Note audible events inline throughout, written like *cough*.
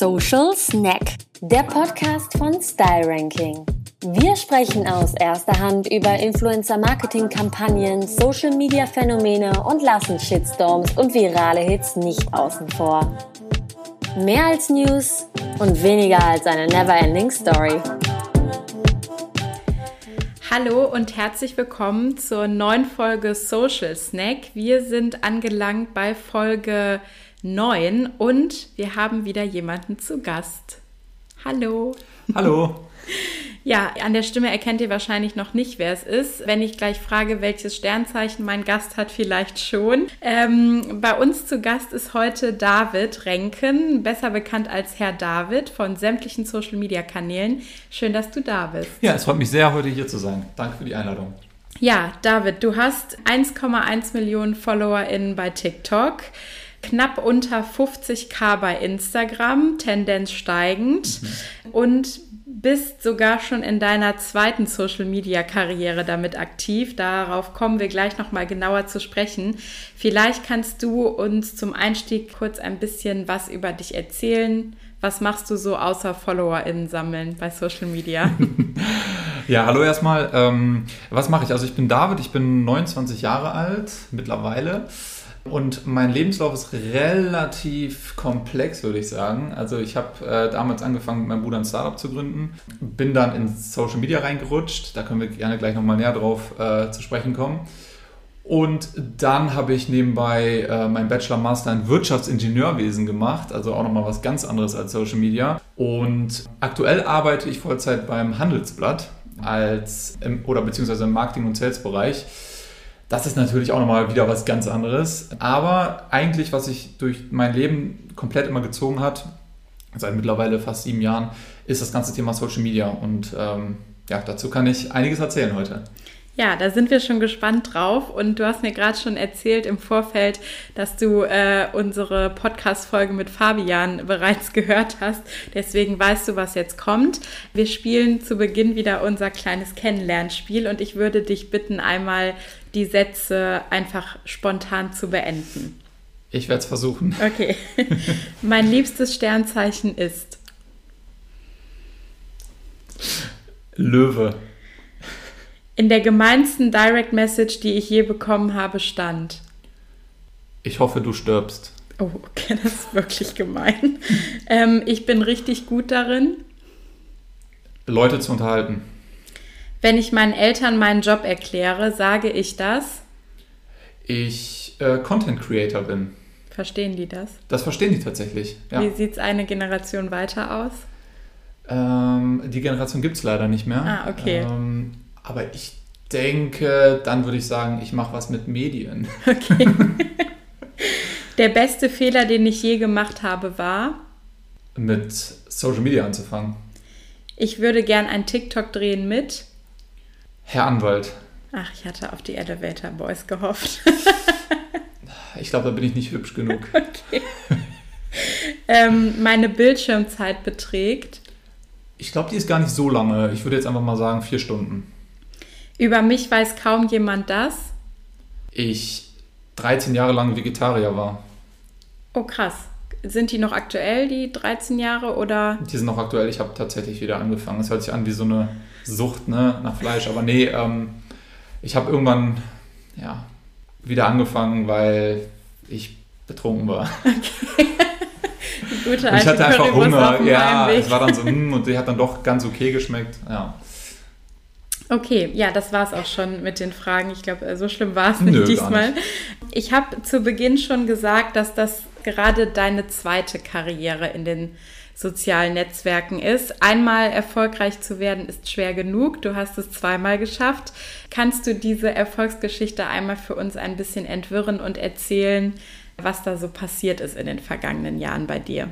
Social Snack, der Podcast von Style Ranking. Wir sprechen aus erster Hand über Influencer-Marketing-Kampagnen, Social-Media-Phänomene und lassen Shitstorms und virale Hits nicht außen vor. Mehr als News und weniger als eine never-ending Story. Hallo und herzlich willkommen zur neuen Folge Social Snack. Wir sind angelangt bei Folge 9 und wir haben wieder jemanden zu Gast. Hallo. Hallo. Ja, an der Stimme erkennt ihr wahrscheinlich noch nicht, wer es ist. Wenn ich gleich frage, welches Sternzeichen mein Gast hat, vielleicht schon. Ähm, bei uns zu Gast ist heute David Renken, besser bekannt als Herr David von sämtlichen Social Media Kanälen. Schön, dass du da bist. Ja, es freut mich sehr, heute hier zu sein. Danke für die Einladung. Ja, David, du hast 1,1 Millionen FollowerInnen bei TikTok knapp unter 50k bei Instagram, Tendenz steigend mhm. und bist sogar schon in deiner zweiten Social Media Karriere damit aktiv. Darauf kommen wir gleich noch mal genauer zu sprechen. Vielleicht kannst du uns zum Einstieg kurz ein bisschen was über dich erzählen. Was machst du so außer FollowerInnen sammeln bei Social Media? *laughs* ja, hallo erstmal. Ähm, was mache ich? Also ich bin David, ich bin 29 Jahre alt mittlerweile. Und mein Lebenslauf ist relativ komplex, würde ich sagen. Also ich habe äh, damals angefangen, mit meinem Bruder ein Startup zu gründen, bin dann in Social Media reingerutscht, da können wir gerne gleich nochmal näher drauf äh, zu sprechen kommen. Und dann habe ich nebenbei äh, meinen Bachelor Master in Wirtschaftsingenieurwesen gemacht, also auch nochmal was ganz anderes als Social Media. Und aktuell arbeite ich Vollzeit beim Handelsblatt als im, oder beziehungsweise im Marketing- und Sales-Bereich das ist natürlich auch nochmal wieder was ganz anderes. Aber eigentlich, was sich durch mein Leben komplett immer gezogen hat, seit mittlerweile fast sieben Jahren, ist das ganze Thema Social Media. Und ähm, ja, dazu kann ich einiges erzählen heute. Ja, da sind wir schon gespannt drauf. Und du hast mir gerade schon erzählt im Vorfeld, dass du äh, unsere Podcast-Folge mit Fabian bereits *laughs* gehört hast. Deswegen weißt du, was jetzt kommt. Wir spielen zu Beginn wieder unser kleines Kennenlernspiel und ich würde dich bitten, einmal die Sätze einfach spontan zu beenden. Ich werde es versuchen. Okay. *laughs* mein liebstes Sternzeichen ist Löwe. In der gemeinsten Direct Message, die ich je bekommen habe, stand. Ich hoffe, du stirbst. Oh, okay, *laughs* das ist wirklich gemein. ähm, ich bin richtig gut darin. Leute zu unterhalten. Wenn ich meinen Eltern meinen Job erkläre, sage ich das? Ich äh, Content Creator bin. Verstehen die das? Das verstehen die tatsächlich. Ja. Wie sieht es eine Generation weiter aus? Ähm, die Generation gibt es leider nicht mehr. Ah, okay. Ähm, aber ich denke, dann würde ich sagen, ich mache was mit Medien. *laughs* Okay. Der beste Fehler, den ich je gemacht habe, war? Mit Social Media anzufangen. Ich würde gern ein TikTok drehen mit? Herr Anwalt. Ach, ich hatte auf die Elevator Boys gehofft. ich glaube, da bin ich nicht hübsch genug. *laughs* Okay. ähm, meine Bildschirmzeit beträgt? Ich glaube, die ist gar nicht so lange. Ich würde jetzt einfach mal sagen, vier Stunden. Über mich weiß kaum jemand das. Ich 13 Jahre lang Vegetarier war. Oh, krass. Sind die noch aktuell, die 13 Jahre, oder? Die sind noch aktuell. Ich habe tatsächlich wieder angefangen. Es hört sich an wie so eine Sucht ne, nach Fleisch. Aber nee, ähm, ich habe irgendwann ja, wieder angefangen, weil ich betrunken war. Okay. *laughs* Gute ich hatte einfach Hunger. Ja, es war dann so, hm, und die hat dann doch ganz okay geschmeckt. Ja. Okay, ja, das war es auch schon mit den Fragen. Ich glaube, so schlimm war es nicht Nö, diesmal. Nicht. Ich habe zu Beginn schon gesagt, dass das gerade deine zweite Karriere in den sozialen Netzwerken ist. Einmal erfolgreich zu werden ist schwer genug. Du hast es zweimal geschafft. Kannst du diese Erfolgsgeschichte einmal für uns ein bisschen entwirren und erzählen, was da so passiert ist in den vergangenen Jahren bei dir?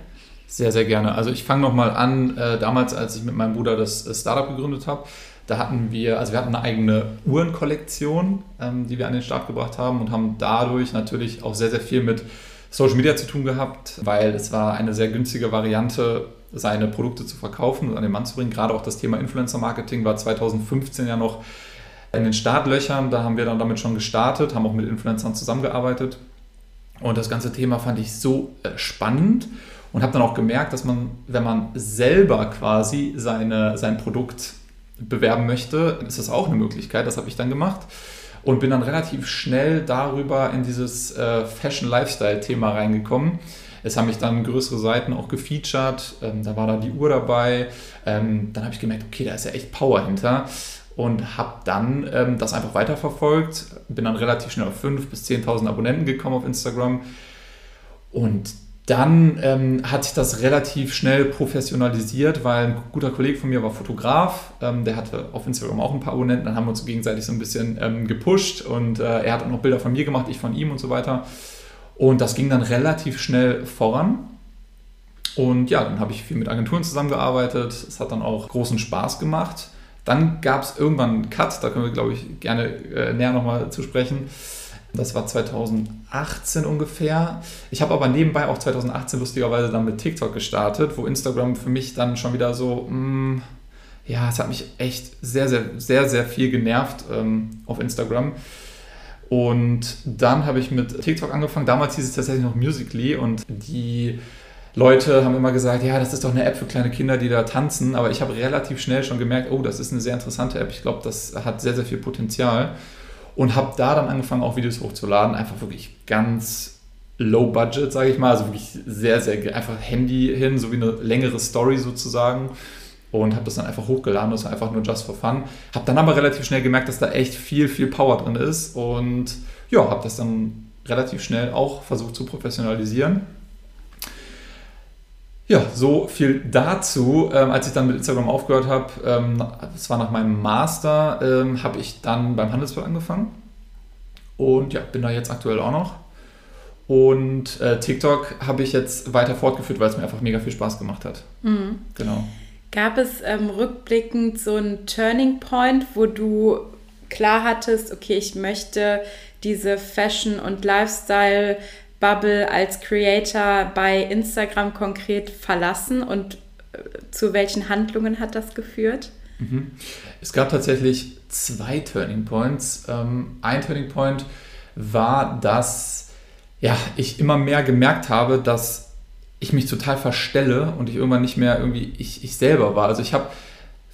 Sehr, sehr gerne. Also ich fange nochmal an, äh, damals, als ich mit meinem Bruder das äh, Startup gegründet habe. Da hatten wir, also wir hatten eine eigene Uhrenkollektion, ähm, die wir an den Start gebracht haben und haben dadurch natürlich auch sehr, sehr viel mit Social Media zu tun gehabt, weil es war eine sehr günstige Variante, seine Produkte zu verkaufen und an den Mann zu bringen. Gerade auch das Thema Influencer Marketing war 2015 ja noch in den Startlöchern. Da haben wir dann damit schon gestartet, haben auch mit Influencern zusammengearbeitet. Und das ganze Thema fand ich so äh, spannend und habe dann auch gemerkt, dass man, wenn man selber quasi seine, sein Produkt bewerben möchte, ist das auch eine Möglichkeit. Das habe ich dann gemacht und bin dann relativ schnell darüber in dieses äh, Fashion-Lifestyle-Thema reingekommen. Es haben mich dann größere Seiten auch gefeatured, ähm, da war da die Uhr dabei. Ähm, dann habe ich gemerkt, okay, da ist ja echt Power hinter und habe dann ähm, das einfach weiterverfolgt. Bin dann relativ schnell auf 5.000 bis 10.000 Abonnenten gekommen auf Instagram und dann ähm, hat sich das relativ schnell professionalisiert, weil ein guter Kollege von mir war Fotograf, ähm, der hatte auf Instagram auch ein paar Abonnenten, dann haben wir uns gegenseitig so ein bisschen ähm, gepusht und äh, er hat auch noch Bilder von mir gemacht, ich von ihm und so weiter. Und das ging dann relativ schnell voran. Und ja, dann habe ich viel mit Agenturen zusammengearbeitet. Es hat dann auch großen Spaß gemacht. Dann gab es irgendwann einen Cut, da können wir, glaube ich, gerne äh, näher nochmal zu sprechen. Das war 2018 ungefähr. Ich habe aber nebenbei auch 2018 lustigerweise dann mit TikTok gestartet, wo Instagram für mich dann schon wieder so, mh, mm, ja, es hat mich echt sehr, sehr, sehr, sehr viel genervt ähm, auf Instagram. Und dann habe ich mit TikTok angefangen. Damals hieß es tatsächlich noch Musically und die Leute haben immer gesagt, ja, das ist doch eine App für kleine Kinder, die da tanzen. Aber ich habe relativ schnell schon gemerkt, oh, das ist eine sehr interessante App. Ich glaube, das hat sehr, sehr viel Potenzial und habe da dann angefangen, auch Videos hochzuladen. Einfach wirklich ganz low budget, sage ich mal. Also wirklich sehr, sehr einfach Handy hin, so wie eine längere Story sozusagen. Und habe das dann einfach hochgeladen, das war einfach nur just for fun. Habe dann aber relativ schnell gemerkt, dass da echt viel, viel Power drin ist. Und ja, habe das dann relativ schnell auch versucht zu professionalisieren. Ja, so viel dazu. Ähm, als ich dann mit Instagram aufgehört habe, ähm, das war nach meinem Master, ähm, habe ich dann beim Handelsblatt angefangen. Und ja, bin da jetzt aktuell auch noch. Und äh, TikTok habe ich jetzt weiter fortgeführt, weil es mir einfach mega viel Spaß gemacht hat. Mhm. Genau. Gab es ähm, rückblickend so einen Turning Point, wo du klar hattest, okay, ich möchte diese Fashion- und Lifestyle- Bubble als Creator bei Instagram konkret verlassen und äh, zu welchen Handlungen hat das geführt? Mhm. Es gab tatsächlich zwei Turning Points. Ähm, ein Turning Point war, dass ja, ich immer mehr gemerkt habe, dass ich mich total verstelle und ich irgendwann nicht mehr irgendwie ich, ich selber war. Also ich habe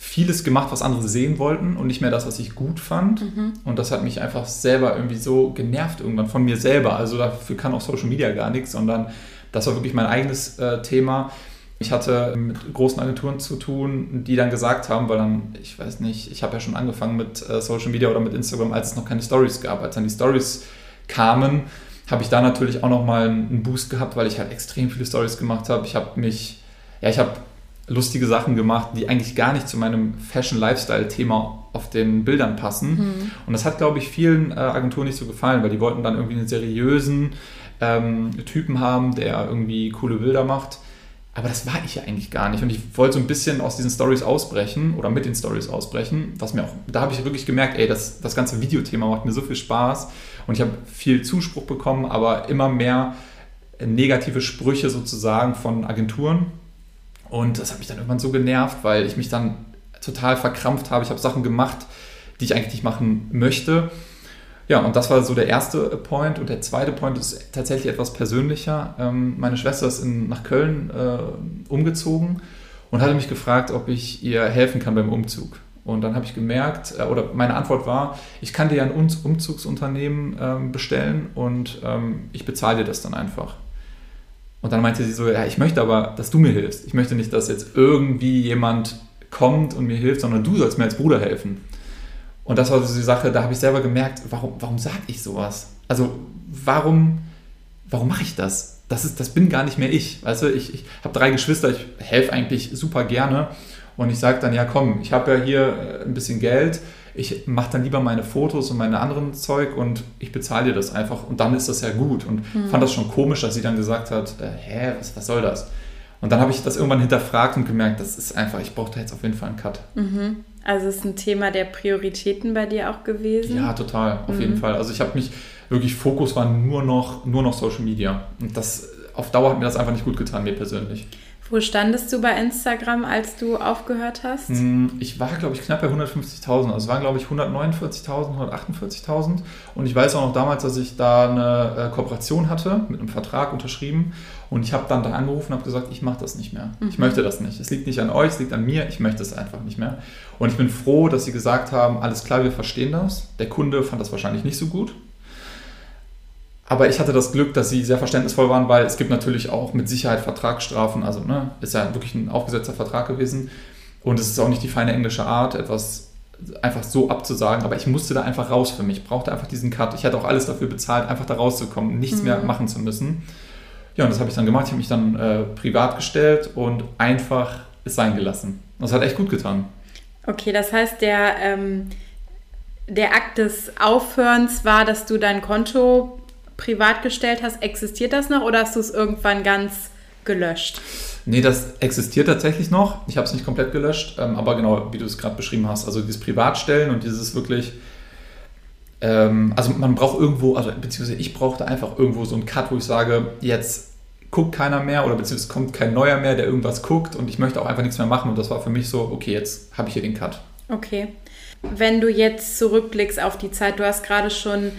vieles gemacht, was andere sehen wollten und nicht mehr das, was ich gut fand. Mhm. Und das hat mich einfach selber irgendwie so genervt irgendwann von mir selber. Also dafür kann auch Social Media gar nichts, sondern das war wirklich mein eigenes äh, Thema. Ich hatte mit großen Agenturen zu tun, die dann gesagt haben, weil dann, ich weiß nicht, ich habe ja schon angefangen mit äh, Social Media oder mit Instagram, als es noch keine Stories gab. Als dann die Stories kamen, habe ich da natürlich auch nochmal einen Boost gehabt, weil ich halt extrem viele Stories gemacht habe. Ich habe mich, ja, ich habe lustige Sachen gemacht, die eigentlich gar nicht zu meinem Fashion-Lifestyle-Thema auf den Bildern passen. Mhm. Und das hat, glaube ich, vielen äh, Agenturen nicht so gefallen, weil die wollten dann irgendwie einen seriösen ähm, Typen haben, der irgendwie coole Bilder macht. Aber das war ich ja eigentlich gar nicht. Und ich wollte so ein bisschen aus diesen Stories ausbrechen oder mit den Stories ausbrechen, was mir auch, da habe ich wirklich gemerkt, ey, das, das ganze Videothema macht mir so viel Spaß. Und ich habe viel Zuspruch bekommen, aber immer mehr negative Sprüche sozusagen von Agenturen und das hat mich dann irgendwann so genervt, weil ich mich dann total verkrampft habe. Ich habe Sachen gemacht, die ich eigentlich nicht machen möchte. Ja, und das war so der erste Point. Und der zweite Point ist tatsächlich etwas persönlicher. Ähm, meine Schwester ist in, nach Köln äh, umgezogen und hatte mich gefragt, ob ich ihr helfen kann beim Umzug. Und dann habe ich gemerkt, äh, oder meine Antwort war, ich kann dir ein Umzugsunternehmen ähm, bestellen und ähm, ich bezahle dir das dann einfach. Und dann meinte sie so, ja, ich möchte aber, dass du mir hilfst. Ich möchte nicht, dass jetzt irgendwie jemand kommt und mir hilft, sondern du sollst mir als Bruder helfen. Und das war so die Sache, da habe ich selber gemerkt, warum, warum sage ich sowas? Also warum, warum mache ich das? Das, ist, das bin gar nicht mehr ich. Weißt du, ich, ich habe drei Geschwister, ich helfe eigentlich super gerne. Und ich sage dann, ja komm, ich habe ja hier ein bisschen Geld, ich mache dann lieber meine Fotos und meine anderen Zeug und ich bezahle dir das einfach und dann ist das ja gut. Und mhm. fand das schon komisch, dass sie dann gesagt hat, äh, hä, was, was soll das? Und dann habe ich das irgendwann hinterfragt und gemerkt, das ist einfach, ich brauche da jetzt auf jeden Fall einen Cut. Mhm. Also ist ein Thema der Prioritäten bei dir auch gewesen? Ja, total, auf mhm. jeden Fall. Also ich habe mich wirklich, Fokus war nur noch, nur noch Social Media. Und das auf Dauer hat mir das einfach nicht gut getan, mir persönlich. Wo standest du bei Instagram, als du aufgehört hast? Hm, ich war, glaube ich, knapp bei 150.000. Also es waren, glaube ich, 149.000, 148.000. Und ich weiß auch noch damals, dass ich da eine äh, Kooperation hatte, mit einem Vertrag unterschrieben. Und ich habe dann da angerufen und habe gesagt, ich mache das nicht mehr. Mhm. Ich möchte das nicht. Es liegt nicht an euch, es liegt an mir. Ich möchte es einfach nicht mehr. Und ich bin froh, dass sie gesagt haben, alles klar, wir verstehen das. Der Kunde fand das wahrscheinlich nicht so gut. Aber ich hatte das Glück, dass sie sehr verständnisvoll waren, weil es gibt natürlich auch mit Sicherheit Vertragsstrafen. Also ne, ist ja wirklich ein aufgesetzter Vertrag gewesen. Und es ist auch nicht die feine englische Art, etwas einfach so abzusagen. Aber ich musste da einfach raus für mich. Ich brauchte einfach diesen Cut. Ich hatte auch alles dafür bezahlt, einfach da rauszukommen, nichts mhm. mehr machen zu müssen. Ja, und das habe ich dann gemacht. Ich habe mich dann äh, privat gestellt und einfach es sein gelassen. Das hat echt gut getan. Okay, das heißt, der, ähm, der Akt des Aufhörens war, dass du dein Konto privat gestellt hast, existiert das noch oder hast du es irgendwann ganz gelöscht? Nee, das existiert tatsächlich noch. Ich habe es nicht komplett gelöscht, ähm, aber genau, wie du es gerade beschrieben hast, also dieses Privatstellen und dieses wirklich, ähm, also man braucht irgendwo, also beziehungsweise ich brauchte einfach irgendwo so einen Cut, wo ich sage, jetzt guckt keiner mehr oder beziehungsweise kommt kein neuer mehr, der irgendwas guckt und ich möchte auch einfach nichts mehr machen und das war für mich so, okay, jetzt habe ich hier den Cut. Okay. Wenn du jetzt zurückblickst auf die Zeit, du hast gerade schon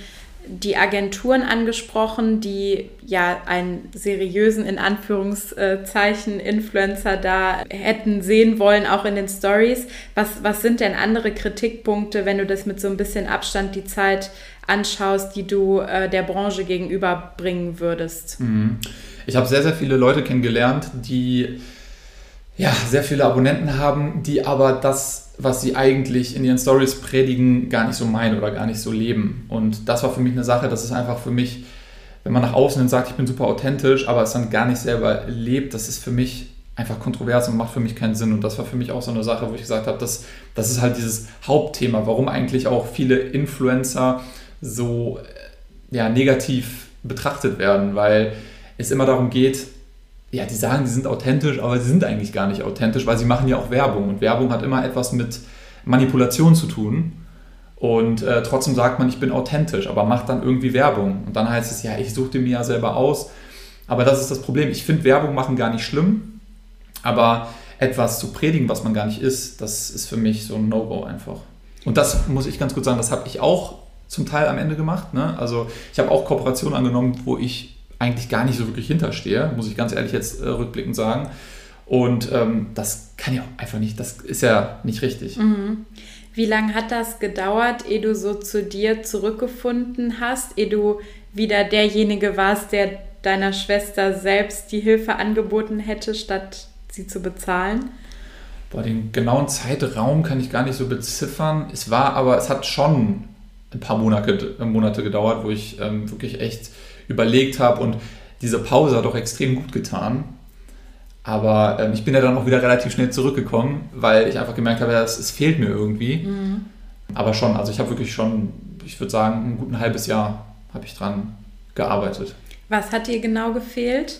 die Agenturen angesprochen, die ja einen seriösen, in Anführungszeichen, Influencer da hätten sehen wollen, auch in den Stories. Was, was sind denn andere Kritikpunkte, wenn du das mit so ein bisschen Abstand die Zeit anschaust, die du äh, der Branche gegenüberbringen würdest? Mhm. Ich habe sehr, sehr viele Leute kennengelernt, die ja, sehr viele Abonnenten haben, die aber das was sie eigentlich in ihren Stories predigen, gar nicht so meinen oder gar nicht so leben. Und das war für mich eine Sache, das ist einfach für mich, wenn man nach außen hin sagt, ich bin super authentisch, aber es dann gar nicht selber lebt, das ist für mich einfach kontrovers und macht für mich keinen Sinn. Und das war für mich auch so eine Sache, wo ich gesagt habe, das, das ist halt dieses Hauptthema, warum eigentlich auch viele Influencer so ja, negativ betrachtet werden, weil es immer darum geht, ja, die sagen, die sind authentisch, aber sie sind eigentlich gar nicht authentisch, weil sie machen ja auch Werbung. Und Werbung hat immer etwas mit Manipulation zu tun. Und äh, trotzdem sagt man, ich bin authentisch, aber macht dann irgendwie Werbung. Und dann heißt es, ja, ich suche mir ja selber aus. Aber das ist das Problem. Ich finde Werbung machen gar nicht schlimm, aber etwas zu predigen, was man gar nicht ist, das ist für mich so ein No-Go einfach. Und das muss ich ganz gut sagen, das habe ich auch zum Teil am Ende gemacht. Ne? Also ich habe auch Kooperationen angenommen, wo ich eigentlich gar nicht so wirklich hinterstehe, muss ich ganz ehrlich jetzt äh, rückblickend sagen. Und ähm, das kann ja auch einfach nicht, das ist ja nicht richtig. Mhm. Wie lange hat das gedauert, ehe du so zu dir zurückgefunden hast, ehe du wieder derjenige warst, der deiner Schwester selbst die Hilfe angeboten hätte, statt sie zu bezahlen? Boah, den genauen Zeitraum kann ich gar nicht so beziffern. Es war aber, es hat schon ein paar Monate, Monate gedauert, wo ich ähm, wirklich echt überlegt habe und diese Pause hat auch extrem gut getan. Aber ähm, ich bin ja dann auch wieder relativ schnell zurückgekommen, weil ich einfach gemerkt habe, es, es fehlt mir irgendwie. Mhm. Aber schon, also ich habe wirklich schon, ich würde sagen, ein gutes halbes Jahr habe ich dran gearbeitet. Was hat dir genau gefehlt?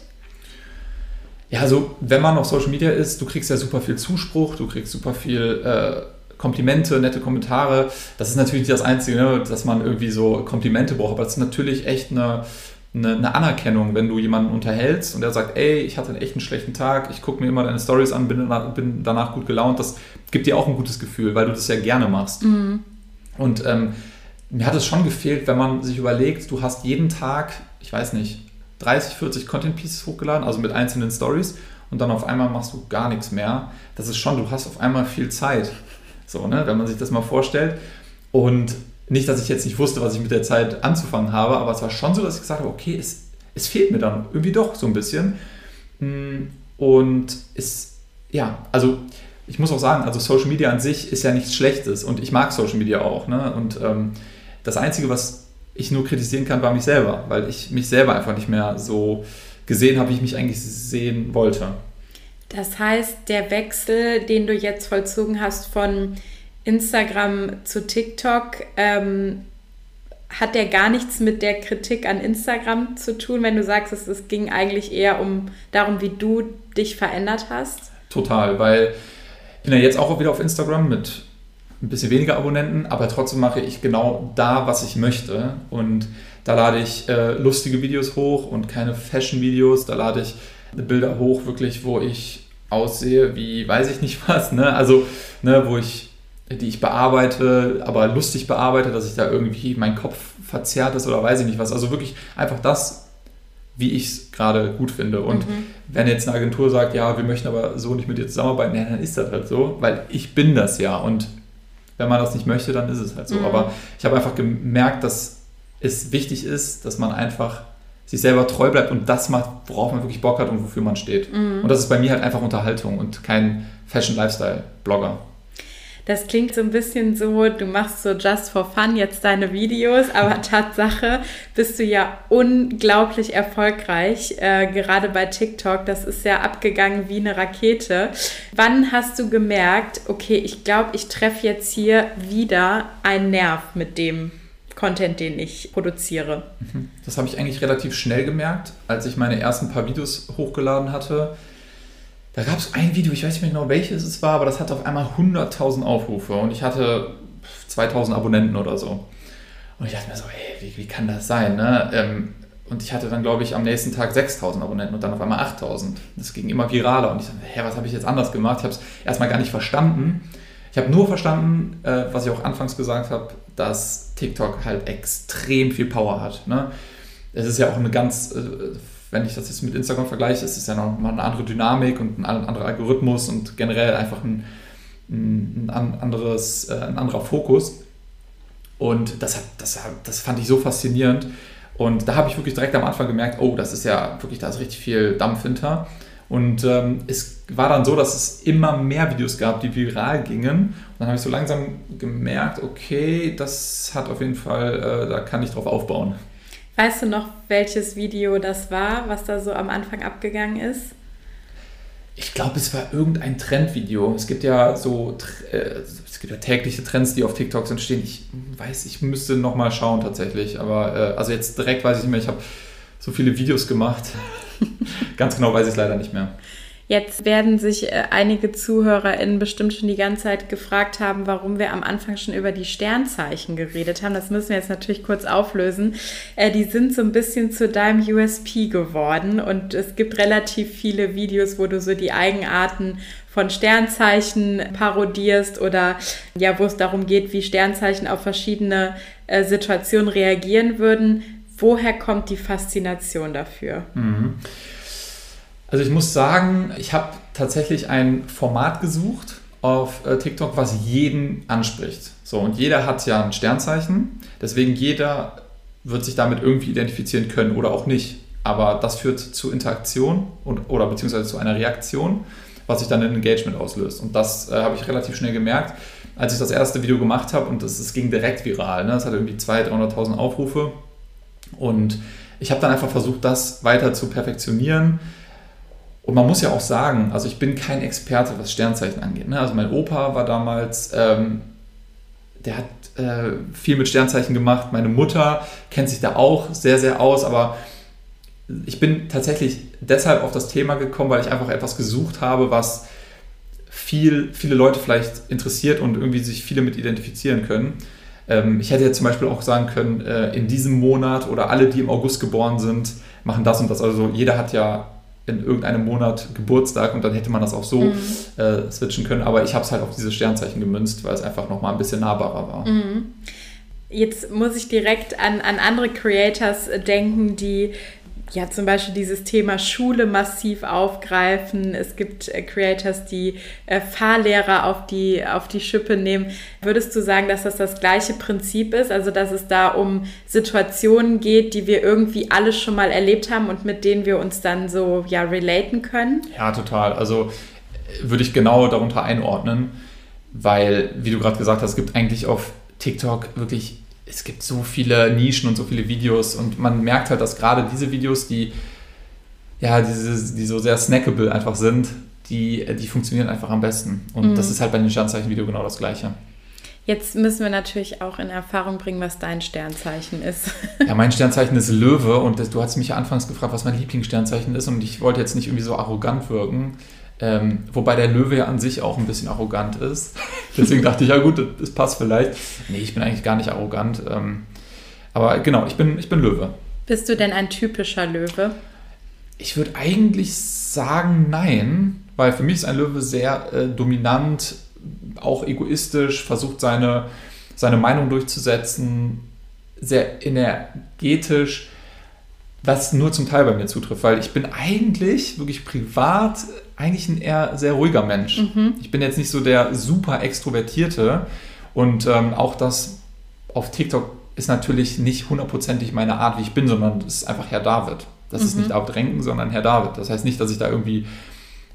Ja, also wenn man auf Social Media ist, du kriegst ja super viel Zuspruch, du kriegst super viel äh, Komplimente, nette Kommentare. Das ist natürlich nicht das Einzige, ne, dass man irgendwie so Komplimente braucht, aber das ist natürlich echt eine, eine, eine, Anerkennung, wenn du jemanden unterhältst und der sagt, ey, ich hatte einen echt einen schlechten Tag, ich gucke mir immer deine Stories an, bin danach, bin danach, gut gelaunt, das gibt dir auch ein gutes Gefühl, weil du das ja gerne machst. Mhm. Und ähm, mir hat es schon gefehlt, wenn man sich überlegt, du hast jeden Tag, ich weiß nicht, 30, 40 Content Pieces hochgeladen, also mit einzelnen Stories und dann auf einmal machst du gar nichts mehr. Das ist schon, du hast auf einmal viel Zeit. So, ne, wenn man sich das mal vorstellt. Und nicht, dass ich jetzt nicht wusste, was ich mit der Zeit anzufangen habe, aber es war schon so, dass ich gesagt habe, okay, es, es fehlt mir dann irgendwie doch so ein bisschen. Mm, und es, ja, also ich muss auch sagen, also Social Media an sich ist ja nichts Schlechtes und ich mag Social Media auch. Ne? Und ähm, das Einzige, was ich nur kritisieren kann, war mich selber, weil ich mich selber einfach nicht mehr so gesehen habe, wie ich mich eigentlich sehen wollte. Das heißt, der Wechsel, den du jetzt vollzogen hast von Instagram zu TikTok, ähm, hat der gar nichts mit der Kritik an Instagram zu tun, wenn du sagst, es, es ging eigentlich eher um darum, wie du dich verändert hast? Total, weil ich bin ja jetzt auch wieder auf Instagram mit ein bisschen weniger Abonnenten, aber trotzdem mache ich genau da, was ich möchte. Und da lade ich äh, lustige Videos hoch und keine Fashion-Videos. Da lade ich Bilder hoch, wirklich, wo ich aussehe wie weiß ich nicht was, ne? Also, ne, wo ich, die ich bearbeite, aber lustig bearbeite, dass ich da irgendwie mein Kopf verzerrt ist oder weiß ich nicht was. Also wirklich einfach das, wie ich es gerade gut finde. Und mhm. wenn jetzt eine Agentur sagt, ja, wir möchten aber so nicht mit dir zusammenarbeiten, ja, dann ist das halt so, weil ich bin das ja. Und wenn man das nicht möchte, dann ist es halt so. Mhm. Aber ich habe einfach gemerkt, dass es wichtig ist, dass man einfach sich selber treu bleibt und das macht, worauf man wirklich Bock hat und wofür man steht. Mhm. Und das ist bei mir halt einfach Unterhaltung und kein Fashion-Lifestyle-Blogger. Das klingt so ein bisschen so, du machst so just for fun jetzt deine Videos, aber *laughs* Tatsache bist du ja unglaublich erfolgreich, äh, gerade bei TikTok. Das ist ja abgegangen wie eine Rakete. Wann hast du gemerkt, okay, ich glaube, ich treffe jetzt hier wieder einen Nerv mit dem Content, den ich produziere. Mhm. Das habe ich eigentlich relativ schnell gemerkt, als ich meine ersten paar Videos hochgeladen hatte. Da gab es ein Video, ich weiß nicht mehr genau welches es war, aber das hatte auf einmal 100.000 Aufrufe und ich hatte 2.000 Abonnenten oder so. Und ich dachte mir so, ey, wie, wie kann das sein? Ne? Ähm, und ich hatte dann, glaube ich, am nächsten Tag 6.000 Abonnenten und dann auf einmal 8.000. Das ging immer viraler und ich dachte, hä, was habe ich jetzt anders gemacht? Ich habe es erstmal gar nicht verstanden. Ich habe nur verstanden, äh, was ich auch anfangs gesagt habe, dass TikTok halt extrem viel Power hat. Ne? Es ist ja auch eine ganz, äh, wenn ich das jetzt mit Instagram vergleiche, ist es ja nochmal eine andere Dynamik und ein anderer Algorithmus und generell einfach ein, ein, anderes, äh, ein anderer Fokus. Und das, hat, das, das fand ich so faszinierend. Und da habe ich wirklich direkt am Anfang gemerkt, oh, das ist ja wirklich, da ist richtig viel Dampf hinter. Und ähm, es war dann so, dass es immer mehr Videos gab, die viral gingen. Und dann habe ich so langsam gemerkt, okay, das hat auf jeden Fall, äh, da kann ich drauf aufbauen. Weißt du noch, welches Video das war, was da so am Anfang abgegangen ist? Ich glaube, es war irgendein Trendvideo. Es gibt ja so, äh, es gibt ja tägliche Trends, die auf TikToks entstehen. Ich weiß, ich müsste nochmal schauen tatsächlich. Aber äh, also jetzt direkt weiß ich nicht mehr. Ich habe so viele Videos gemacht. *laughs* Ganz genau weiß ich es leider nicht mehr. Jetzt werden sich äh, einige ZuhörerInnen bestimmt schon die ganze Zeit gefragt haben, warum wir am Anfang schon über die Sternzeichen geredet haben. Das müssen wir jetzt natürlich kurz auflösen. Äh, die sind so ein bisschen zu deinem USP geworden und es gibt relativ viele Videos, wo du so die Eigenarten von Sternzeichen parodierst oder ja, wo es darum geht, wie Sternzeichen auf verschiedene äh, Situationen reagieren würden. Woher kommt die Faszination dafür? Mhm. Also ich muss sagen, ich habe tatsächlich ein Format gesucht auf äh, TikTok, was jeden anspricht. So, und jeder hat ja ein Sternzeichen, deswegen jeder wird sich damit irgendwie identifizieren können oder auch nicht. Aber das führt zu Interaktion und, oder beziehungsweise zu einer Reaktion, was sich dann ein Engagement auslöst. Und das äh, habe ich relativ schnell gemerkt, als ich das erste Video gemacht habe und es ging direkt viral. Ne? Hatte irgendwie 200.000, 300.000 Aufrufe. Und ich habe dann einfach versucht, das weiter zu perfektionieren. Und man muss ja auch sagen, also ich bin kein Experte, was Sternzeichen angeht. Ne? Also mein Opa war damals, ähm, der hat äh, viel mit Sternzeichen gemacht. Meine Mutter kennt sich da auch sehr, sehr aus. Aber ich bin tatsächlich deshalb auf das Thema gekommen, weil ich einfach etwas gesucht habe, was viel, viele Leute vielleicht interessiert und irgendwie sich viele mit identifizieren können. Ähm, ich hätte jetzt zum Beispiel auch sagen können, äh, in diesem Monat oder alle, die im August geboren sind, machen das und das. Also jeder hat ja in irgendeinem Monat Geburtstag und dann hätte man das auch so mhm. äh, switchen können. Aber ich habe es halt auf diese Sternzeichen gemünzt, weil es einfach nochmal ein bisschen nahbarer war. Mhm. Jetzt muss ich direkt an, an andere Creators denken, die ja zum Beispiel dieses Thema Schule massiv aufgreifen. Es gibt äh, Creators, die äh, Fahrlehrer auf die, auf die Schippe nehmen. Würdest du sagen, dass das das gleiche Prinzip ist? Also, dass es da um Situationen geht, die wir irgendwie alle schon mal erlebt haben und mit denen wir uns dann so ja relaten können? Ja, total. Also würde ich genau darunter einordnen, weil, wie du gerade gesagt hast, es gibt eigentlich auf TikTok wirklich es gibt so viele Nischen und so viele Videos und man merkt halt, dass gerade diese Videos, die ja, diese, die so sehr snackable einfach sind, die, die funktionieren einfach am besten. Und mhm. das ist halt bei den Sternzeichen-Video genau das Gleiche. Jetzt müssen wir natürlich auch in Erfahrung bringen, was dein Sternzeichen ist. Ja, mein Sternzeichen ist Löwe und du hast mich ja anfangs gefragt, was mein Lieblingssternzeichen ist und ich wollte jetzt nicht irgendwie so arrogant wirken. Ähm, wobei der Löwe ja an sich auch ein bisschen arrogant ist. *laughs* Deswegen dachte ich, ja gut, das passt vielleicht. Nee, ich bin eigentlich gar nicht arrogant. Ähm, aber genau, ich bin, ich bin Löwe. Bist du denn ein typischer Löwe? Ich würde eigentlich sagen, nein, weil für mich ist ein Löwe sehr äh, dominant, auch egoistisch, versucht seine, seine Meinung durchzusetzen, sehr energetisch, was nur zum Teil bei mir zutrifft, weil ich bin eigentlich wirklich privat eigentlich ein eher sehr ruhiger Mensch. Mhm. Ich bin jetzt nicht so der super extrovertierte und ähm, auch das auf TikTok ist natürlich nicht hundertprozentig meine Art, wie ich bin, sondern es ist einfach Herr David. Das mhm. ist nicht David Renken, sondern Herr David. Das heißt nicht, dass ich da irgendwie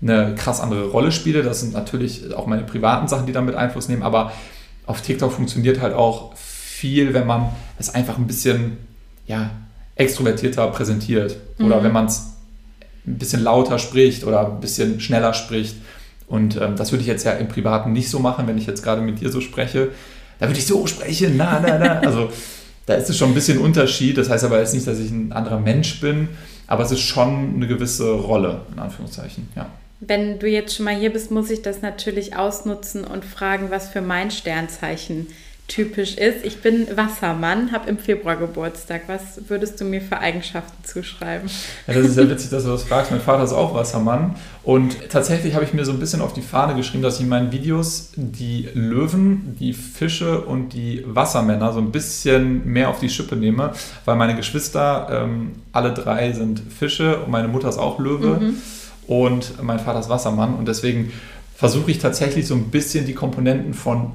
eine krass andere Rolle spiele. Das sind natürlich auch meine privaten Sachen, die damit Einfluss nehmen. Aber auf TikTok funktioniert halt auch viel, wenn man es einfach ein bisschen ja, extrovertierter präsentiert. Mhm. Oder wenn man es ein bisschen lauter spricht oder ein bisschen schneller spricht. Und ähm, das würde ich jetzt ja im Privaten nicht so machen, wenn ich jetzt gerade mit dir so spreche. Da würde ich so sprechen, na, na, na. *laughs* Also da ist es schon ein bisschen Unterschied. Das heißt aber jetzt nicht, dass ich ein anderer Mensch bin, aber es ist schon eine gewisse Rolle, in Anführungszeichen, ja. Wenn du jetzt schon mal hier bist, muss ich das natürlich ausnutzen und fragen, was für mein Sternzeichen typisch ist. Ich bin Wassermann, habe im Februar Geburtstag. Was würdest du mir für Eigenschaften zuschreiben? Ja, das ist ja witzig, dass du das fragst. Mein Vater ist auch Wassermann. Und tatsächlich habe ich mir so ein bisschen auf die Fahne geschrieben, dass ich in meinen Videos die Löwen, die Fische und die Wassermänner so ein bisschen mehr auf die Schippe nehme, weil meine Geschwister, ähm, alle drei sind Fische und meine Mutter ist auch Löwe. Mhm. Und mein Vater ist Wassermann. Und deswegen versuche ich tatsächlich so ein bisschen die Komponenten von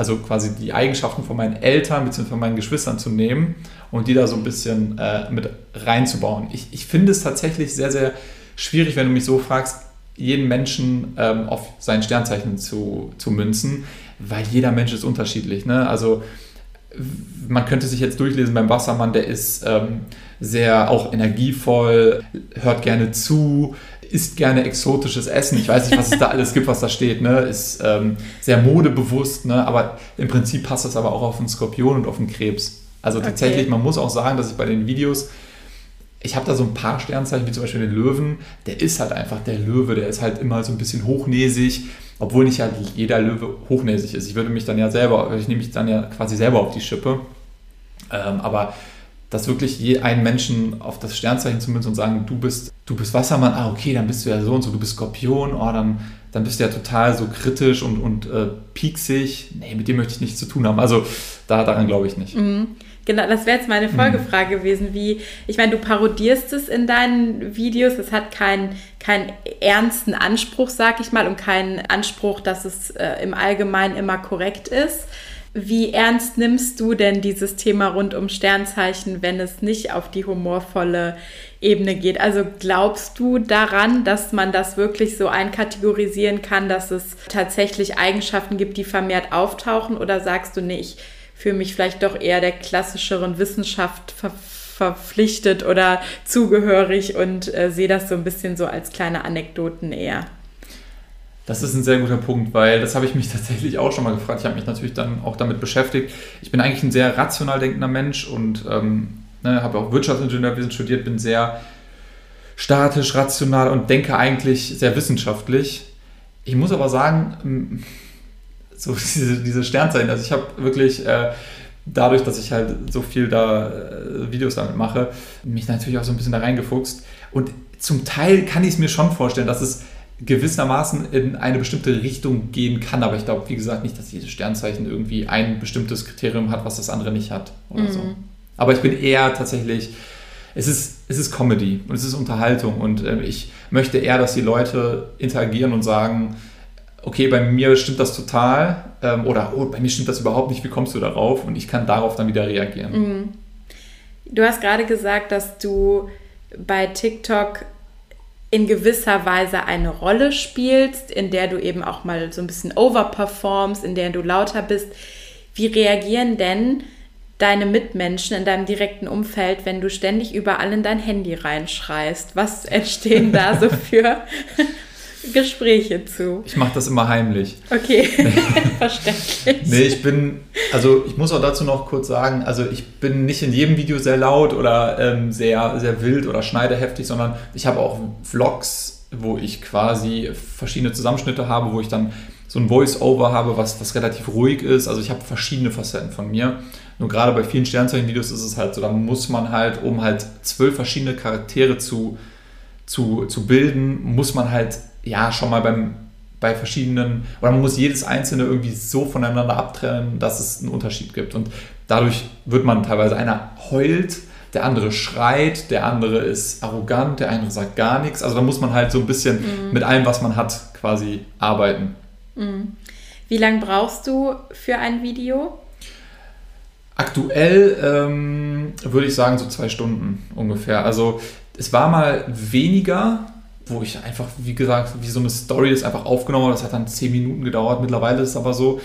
also quasi die Eigenschaften von meinen Eltern bzw. von meinen Geschwistern zu nehmen und die da so ein bisschen äh, mit reinzubauen. Ich, ich finde es tatsächlich sehr, sehr schwierig, wenn du mich so fragst, jeden Menschen ähm, auf sein Sternzeichen zu, zu münzen, weil jeder Mensch ist unterschiedlich. Ne? Also man könnte sich jetzt durchlesen beim Wassermann, der ist ähm, sehr auch energievoll, hört gerne zu, isst gerne exotisches Essen. Ich weiß nicht, was es da alles gibt, was da steht. Ne? Ist ähm, sehr modebewusst, ne? aber im Prinzip passt das aber auch auf einen Skorpion und auf einen Krebs. Also tatsächlich, okay. man muss auch sagen, dass ich bei den Videos, ich habe da so ein paar Sternzeichen, wie zum Beispiel den Löwen, der ist halt einfach der Löwe, der ist halt immer so ein bisschen hochnäsig, obwohl nicht ja jeder Löwe hochnäsig ist. Ich würde mich dann ja selber, ich nehme mich dann ja quasi selber auf die Schippe. Ähm, aber dass wirklich je einen Menschen auf das Sternzeichen zu münzen und sagen, du bist, du bist Wassermann, ah okay, dann bist du ja so und so, du bist Skorpion, oh, dann, dann bist du ja total so kritisch und, und äh, pieksig. Nee, mit dem möchte ich nichts zu tun haben. Also da, daran glaube ich nicht. Mhm. Genau, das wäre jetzt meine mhm. Folgefrage mhm. gewesen, wie, ich meine, du parodierst es in deinen Videos, es hat keinen keinen ernsten Anspruch, sag ich mal, und keinen Anspruch, dass es äh, im Allgemeinen immer korrekt ist. Wie ernst nimmst du denn dieses Thema rund um Sternzeichen, wenn es nicht auf die humorvolle Ebene geht? Also glaubst du daran, dass man das wirklich so einkategorisieren kann, dass es tatsächlich Eigenschaften gibt, die vermehrt auftauchen? Oder sagst du, nee, ich fühle mich vielleicht doch eher der klassischeren Wissenschaft ver verpflichtet oder zugehörig und äh, sehe das so ein bisschen so als kleine Anekdoten eher? Das ist ein sehr guter Punkt, weil das habe ich mich *laughs* tatsächlich auch schon mal gefragt. Ich habe mich natürlich dann auch damit beschäftigt. Ich bin eigentlich ein sehr rational denkender Mensch und ähm, ne, habe auch Wirtschaftsingenieurwesen studiert, bin sehr statisch, rational und denke eigentlich sehr wissenschaftlich. Ich muss aber sagen, ähm, *laughs* so diese, diese Sternzeichen, also ich habe wirklich äh, dadurch, dass ich halt so viel da äh, Videos damit mache, mich natürlich auch so ein bisschen da reingefuchst. Und zum Teil kann ich es mir schon vorstellen, dass es gewissermaßen in eine bestimmte Richtung gehen kann. Aber ich glaube, wie gesagt, nicht, dass jedes Sternzeichen irgendwie ein bestimmtes Kriterium hat, was das andere nicht hat oder mhm. so. Aber ich bin eher tatsächlich, es ist, es ist Comedy und es ist Unterhaltung und äh, ich möchte eher, dass die Leute interagieren und sagen, okay, bei mir stimmt das total ähm, oder oh, bei mir stimmt das überhaupt nicht, wie kommst du darauf? Und ich kann darauf dann wieder reagieren. Mhm. Du hast gerade gesagt, dass du bei TikTok in gewisser Weise eine Rolle spielst, in der du eben auch mal so ein bisschen overperformst, in der du lauter bist. Wie reagieren denn deine Mitmenschen in deinem direkten Umfeld, wenn du ständig überall in dein Handy reinschreist? Was entstehen da so für Gespräche zu? Ich mache das immer heimlich. Okay, *laughs* verständlich. Nee, ich bin, also ich muss auch dazu noch kurz sagen, also ich bin nicht in jedem Video sehr laut oder ähm, sehr, sehr wild oder schneideheftig, sondern ich habe auch Vlogs, wo ich quasi verschiedene Zusammenschnitte habe, wo ich dann so ein Voice-Over habe, was, was relativ ruhig ist. Also ich habe verschiedene Facetten von mir. Nur gerade bei vielen Sternzeichen-Videos ist es halt so, da muss man halt, um halt zwölf verschiedene Charaktere zu zu, zu bilden, muss man halt ja schon mal beim, bei verschiedenen, oder man muss jedes einzelne irgendwie so voneinander abtrennen, dass es einen Unterschied gibt. Und dadurch wird man teilweise, einer heult, der andere schreit, der andere ist arrogant, der andere sagt gar nichts. Also da muss man halt so ein bisschen mhm. mit allem, was man hat, quasi arbeiten. Mhm. Wie lange brauchst du für ein Video? Aktuell ähm, würde ich sagen so zwei Stunden ungefähr. Also es war mal weniger, wo ich einfach, wie gesagt, wie so eine Story ist einfach aufgenommen habe. Das hat dann zehn Minuten gedauert. Mittlerweile ist es aber so,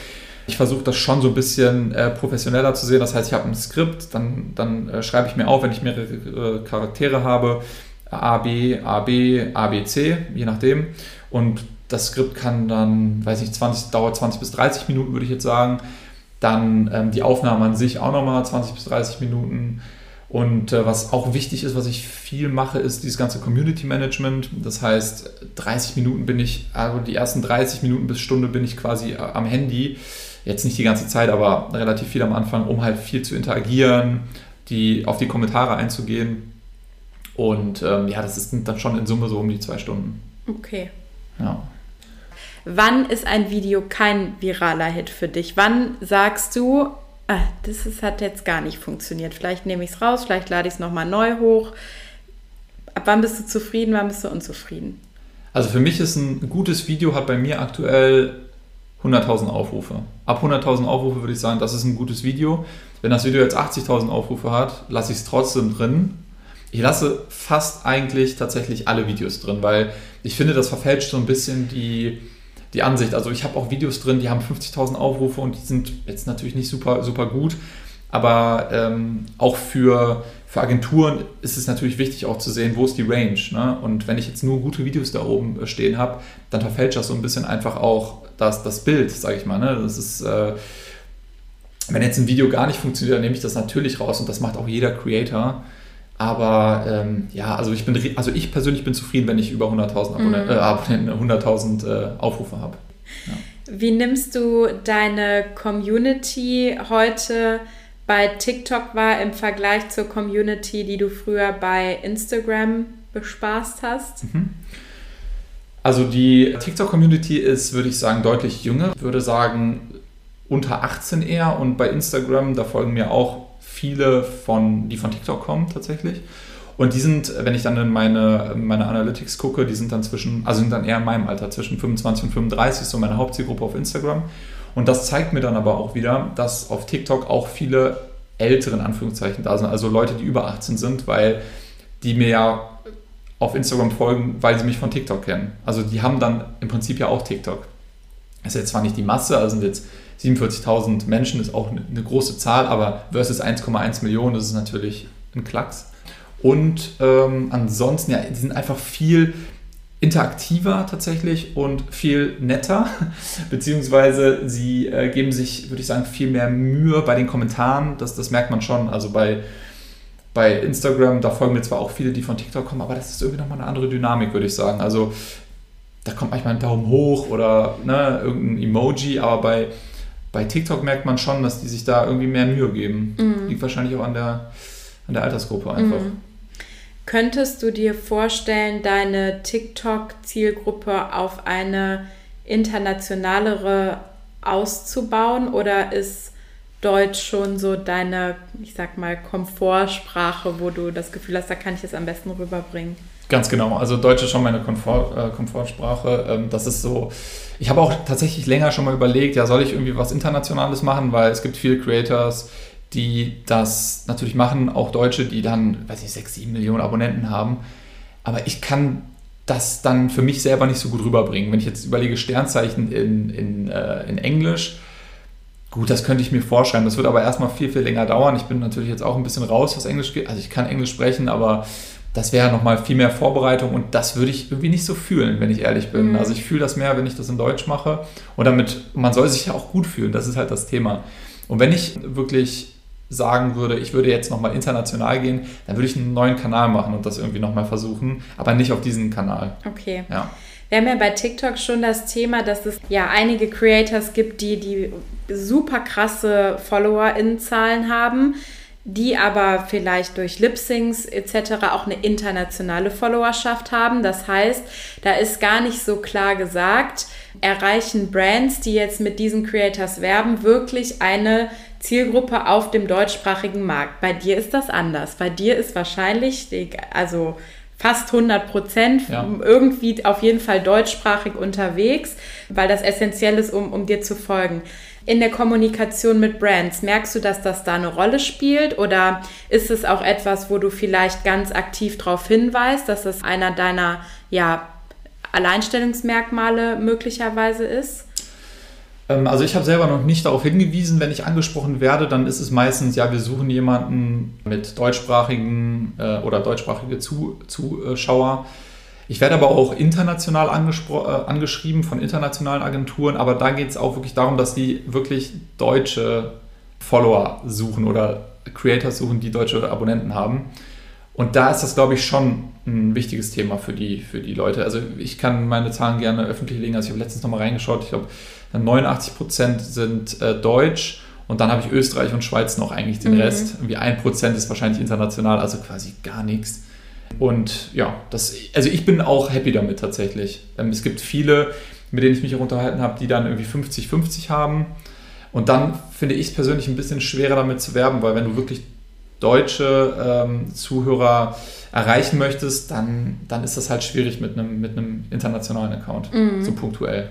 ich versuche das schon so ein bisschen äh, professioneller zu sehen. Das heißt, ich habe ein Skript, dann, dann äh, schreibe ich mir auf, wenn ich mehrere äh, Charaktere habe, A, B, A, B, A, B, C, je nachdem. Und das Skript kann dann, weiß ich, 20, dauert 20 bis 30 Minuten, würde ich jetzt sagen. Dann ähm, die Aufnahme an sich auch nochmal 20 bis 30 Minuten. Und äh, was auch wichtig ist, was ich viel mache, ist dieses ganze Community Management. Das heißt, 30 Minuten bin ich, also die ersten 30 Minuten bis Stunde bin ich quasi äh, am Handy. Jetzt nicht die ganze Zeit, aber relativ viel am Anfang, um halt viel zu interagieren, die, auf die Kommentare einzugehen. Und ähm, ja, das ist dann schon in Summe so um die zwei Stunden. Okay. Ja. Wann ist ein Video kein viraler Hit für dich? Wann sagst du, ah, das ist, hat jetzt gar nicht funktioniert. Vielleicht nehme ich es raus, vielleicht lade ich es nochmal neu hoch. Ab wann bist du zufrieden, wann bist du unzufrieden? Also für mich ist ein gutes Video, hat bei mir aktuell 100.000 Aufrufe. Ab 100.000 Aufrufe würde ich sagen, das ist ein gutes Video. Wenn das Video jetzt 80.000 Aufrufe hat, lasse ich es trotzdem drin. Ich lasse fast eigentlich tatsächlich alle Videos drin, weil ich finde, das verfälscht so ein bisschen die, die Ansicht. Also ich habe auch Videos drin, die haben 50.000 Aufrufe und die sind jetzt natürlich nicht super, super gut. Aber ähm, auch für, für Agenturen ist es natürlich wichtig auch zu sehen, wo ist die Range. Ne? Und wenn ich jetzt nur gute Videos da oben äh, stehen habe, dann verfälscht das so ein bisschen einfach auch das, das Bild, sage ich mal. Ne? Das ist, äh, wenn jetzt ein Video gar nicht funktioniert, dann nehme ich das natürlich raus und das macht auch jeder Creator. Aber ähm, ja, also ich bin, also ich persönlich bin zufrieden, wenn ich über 100.000 Abonnenten, mhm. äh, Abonnenten 100.000 äh, Aufrufe habe. Ja. Wie nimmst du deine Community heute bei TikTok wahr im Vergleich zur Community, die du früher bei Instagram bespaßt hast? Mhm. Also die TikTok-Community ist, würde ich sagen, deutlich jünger. Ich würde sagen unter 18 eher und bei Instagram, da folgen mir auch viele von, die von TikTok kommen tatsächlich. Und die sind, wenn ich dann in meine, meine Analytics gucke, die sind dann zwischen, also sind dann eher in meinem Alter, zwischen 25 und 35, so meine Hauptzielgruppe auf Instagram. Und das zeigt mir dann aber auch wieder, dass auf TikTok auch viele älteren Anführungszeichen da sind, also Leute, die über 18 sind, weil die mir ja auf Instagram folgen, weil sie mich von TikTok kennen. Also die haben dann im Prinzip ja auch TikTok. Das ist jetzt zwar nicht die Masse, also sind jetzt 47.000 Menschen ist auch eine große Zahl, aber versus 1,1 Millionen ist es natürlich ein Klacks. Und ähm, ansonsten, ja, die sind einfach viel interaktiver tatsächlich und viel netter, *laughs* beziehungsweise sie äh, geben sich, würde ich sagen, viel mehr Mühe bei den Kommentaren. Das, das merkt man schon. Also bei, bei Instagram, da folgen mir zwar auch viele, die von TikTok kommen, aber das ist irgendwie nochmal eine andere Dynamik, würde ich sagen. Also da kommt manchmal ein Daumen hoch oder ne, irgendein Emoji, aber bei bei TikTok merkt man schon, dass die sich da irgendwie mehr Mühe geben. Mhm. Liegt wahrscheinlich auch an der, an der Altersgruppe einfach. Mhm. Könntest du dir vorstellen, deine TikTok-Zielgruppe auf eine internationalere auszubauen oder ist Deutsch schon so deine, ich sag mal, Komfortsprache, wo du das Gefühl hast, da kann ich es am besten rüberbringen? Ganz genau. Also Deutsch ist schon meine Komfort, äh, Komfortsprache. Ähm, das ist so. Ich habe auch tatsächlich länger schon mal überlegt, ja, soll ich irgendwie was Internationales machen, weil es gibt viele Creators, die das natürlich machen, auch Deutsche, die dann, weiß ich, 6, 7 Millionen Abonnenten haben. Aber ich kann das dann für mich selber nicht so gut rüberbringen. Wenn ich jetzt überlege, Sternzeichen in, in, äh, in Englisch, gut, das könnte ich mir vorstellen. Das wird aber erstmal viel, viel länger dauern. Ich bin natürlich jetzt auch ein bisschen raus, was Englisch geht. Also ich kann Englisch sprechen, aber das wäre nochmal viel mehr Vorbereitung und das würde ich irgendwie nicht so fühlen, wenn ich ehrlich bin. Mhm. Also ich fühle das mehr, wenn ich das in Deutsch mache und damit, man soll sich ja auch gut fühlen, das ist halt das Thema. Und wenn ich wirklich sagen würde, ich würde jetzt nochmal international gehen, dann würde ich einen neuen Kanal machen und das irgendwie nochmal versuchen, aber nicht auf diesen Kanal. Okay. Ja. Wir haben ja bei TikTok schon das Thema, dass es ja einige Creators gibt, die die super krasse FollowerInnenzahlen haben die aber vielleicht durch Lip-Syncs etc. auch eine internationale Followerschaft haben. Das heißt, da ist gar nicht so klar gesagt, erreichen Brands, die jetzt mit diesen Creators werben, wirklich eine Zielgruppe auf dem deutschsprachigen Markt. Bei dir ist das anders. Bei dir ist wahrscheinlich, also fast 100 Prozent ja. irgendwie auf jeden Fall deutschsprachig unterwegs, weil das essentiell ist, um, um dir zu folgen. In der Kommunikation mit Brands, merkst du, dass das da eine Rolle spielt oder ist es auch etwas, wo du vielleicht ganz aktiv darauf hinweist, dass es einer deiner ja, Alleinstellungsmerkmale möglicherweise ist? Ähm, also ich habe selber noch nicht darauf hingewiesen, wenn ich angesprochen werde, dann ist es meistens, ja, wir suchen jemanden mit deutschsprachigen äh, oder deutschsprachige Zuschauer. Ich werde aber auch international äh, angeschrieben von internationalen Agenturen, aber da geht es auch wirklich darum, dass die wirklich deutsche Follower suchen oder Creators suchen, die deutsche Abonnenten haben. Und da ist das, glaube ich, schon ein wichtiges Thema für die, für die Leute. Also ich kann meine Zahlen gerne öffentlich legen. Also ich habe letztens nochmal reingeschaut. Ich glaube, 89 Prozent sind äh, deutsch und dann habe ich Österreich und Schweiz noch eigentlich den mhm. Rest. Irgendwie ein Prozent ist wahrscheinlich international, also quasi gar nichts. Und ja, das, also ich bin auch happy damit tatsächlich. Ähm, es gibt viele, mit denen ich mich auch unterhalten habe, die dann irgendwie 50-50 haben. Und dann finde ich es persönlich ein bisschen schwerer damit zu werben, weil wenn du wirklich deutsche ähm, Zuhörer erreichen möchtest, dann, dann ist das halt schwierig mit einem, mit einem internationalen Account, mhm. so punktuell.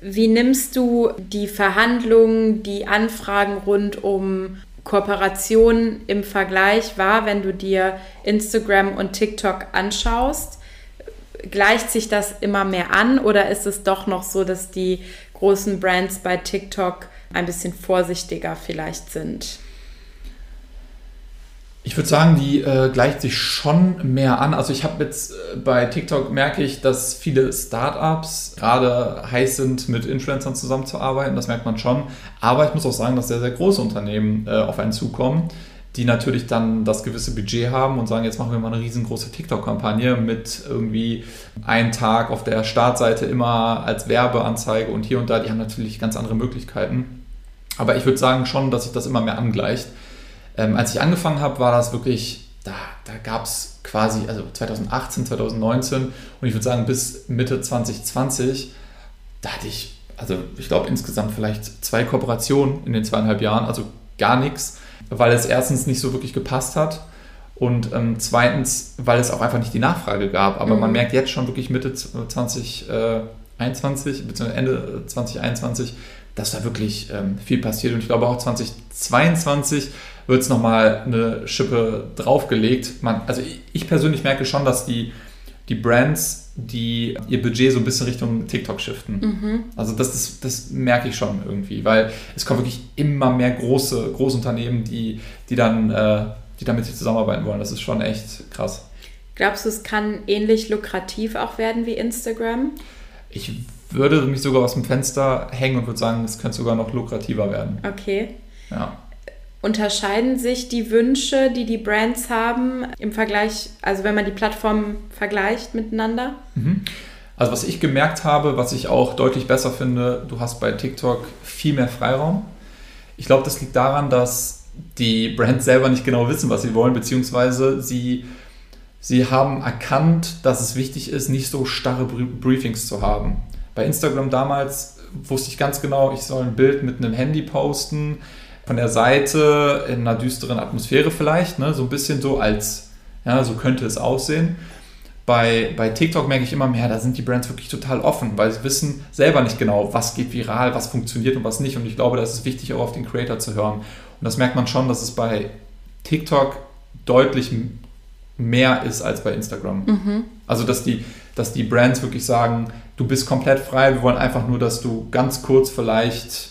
Wie nimmst du die Verhandlungen, die Anfragen rund um Kooperationen im Vergleich wahr, wenn du dir Instagram und TikTok anschaust? Gleicht sich das immer mehr an oder ist es doch noch so, dass die großen Brands bei TikTok ein bisschen vorsichtiger vielleicht sind? Ich würde sagen, die äh, gleicht sich schon mehr an. Also ich habe jetzt äh, bei TikTok merke ich, dass viele Startups gerade heiß sind, mit Influencern zusammenzuarbeiten. Das merkt man schon. Aber ich muss auch sagen, dass sehr, sehr große Unternehmen äh, auf einen zukommen, die natürlich dann das gewisse Budget haben und sagen, jetzt machen wir mal eine riesengroße TikTok-Kampagne mit irgendwie einen Tag auf der Startseite immer als Werbeanzeige und hier und da. Die haben natürlich ganz andere Möglichkeiten. Aber ich würde sagen schon, dass sich das immer mehr angleicht. Ähm, als ich angefangen habe, war das wirklich, da, da gab es quasi, also 2018, 2019 und ich würde sagen bis Mitte 2020, da hatte ich, also ich glaube insgesamt vielleicht zwei Kooperationen in den zweieinhalb Jahren, also gar nichts, weil es erstens nicht so wirklich gepasst hat und ähm, zweitens, weil es auch einfach nicht die Nachfrage gab. Aber mhm. man merkt jetzt schon wirklich Mitte 2021, äh, bzw. Ende 2021, dass da wirklich ähm, viel passiert. Und ich glaube auch 2022 wird es nochmal eine Schippe draufgelegt. Man, also ich, ich persönlich merke schon, dass die, die Brands, die ihr Budget so ein bisschen Richtung TikTok shiften. Mhm. Also das, das, das merke ich schon irgendwie, weil es kommen wirklich immer mehr große Großunternehmen, die, die dann äh, die damit zusammenarbeiten wollen. Das ist schon echt krass. Glaubst du, es kann ähnlich lukrativ auch werden wie Instagram? Ich würde mich sogar aus dem Fenster hängen und würde sagen, es könnte sogar noch lukrativer werden. Okay. Ja. Unterscheiden sich die Wünsche, die die Brands haben im Vergleich, also wenn man die Plattformen vergleicht miteinander? Mhm. Also was ich gemerkt habe, was ich auch deutlich besser finde, du hast bei TikTok viel mehr Freiraum. Ich glaube, das liegt daran, dass die Brands selber nicht genau wissen, was sie wollen, beziehungsweise sie, sie haben erkannt, dass es wichtig ist, nicht so starre Briefings zu haben. Bei Instagram damals wusste ich ganz genau, ich soll ein Bild mit einem Handy posten, von der Seite in einer düsteren Atmosphäre vielleicht, ne? so ein bisschen so als, ja, so könnte es aussehen. Bei, bei TikTok merke ich immer mehr, da sind die Brands wirklich total offen, weil sie wissen selber nicht genau, was geht viral, was funktioniert und was nicht. Und ich glaube, da ist es wichtig, auch auf den Creator zu hören. Und das merkt man schon, dass es bei TikTok deutlich mehr ist als bei Instagram. Mhm. Also, dass die, dass die Brands wirklich sagen, du bist komplett frei, wir wollen einfach nur, dass du ganz kurz vielleicht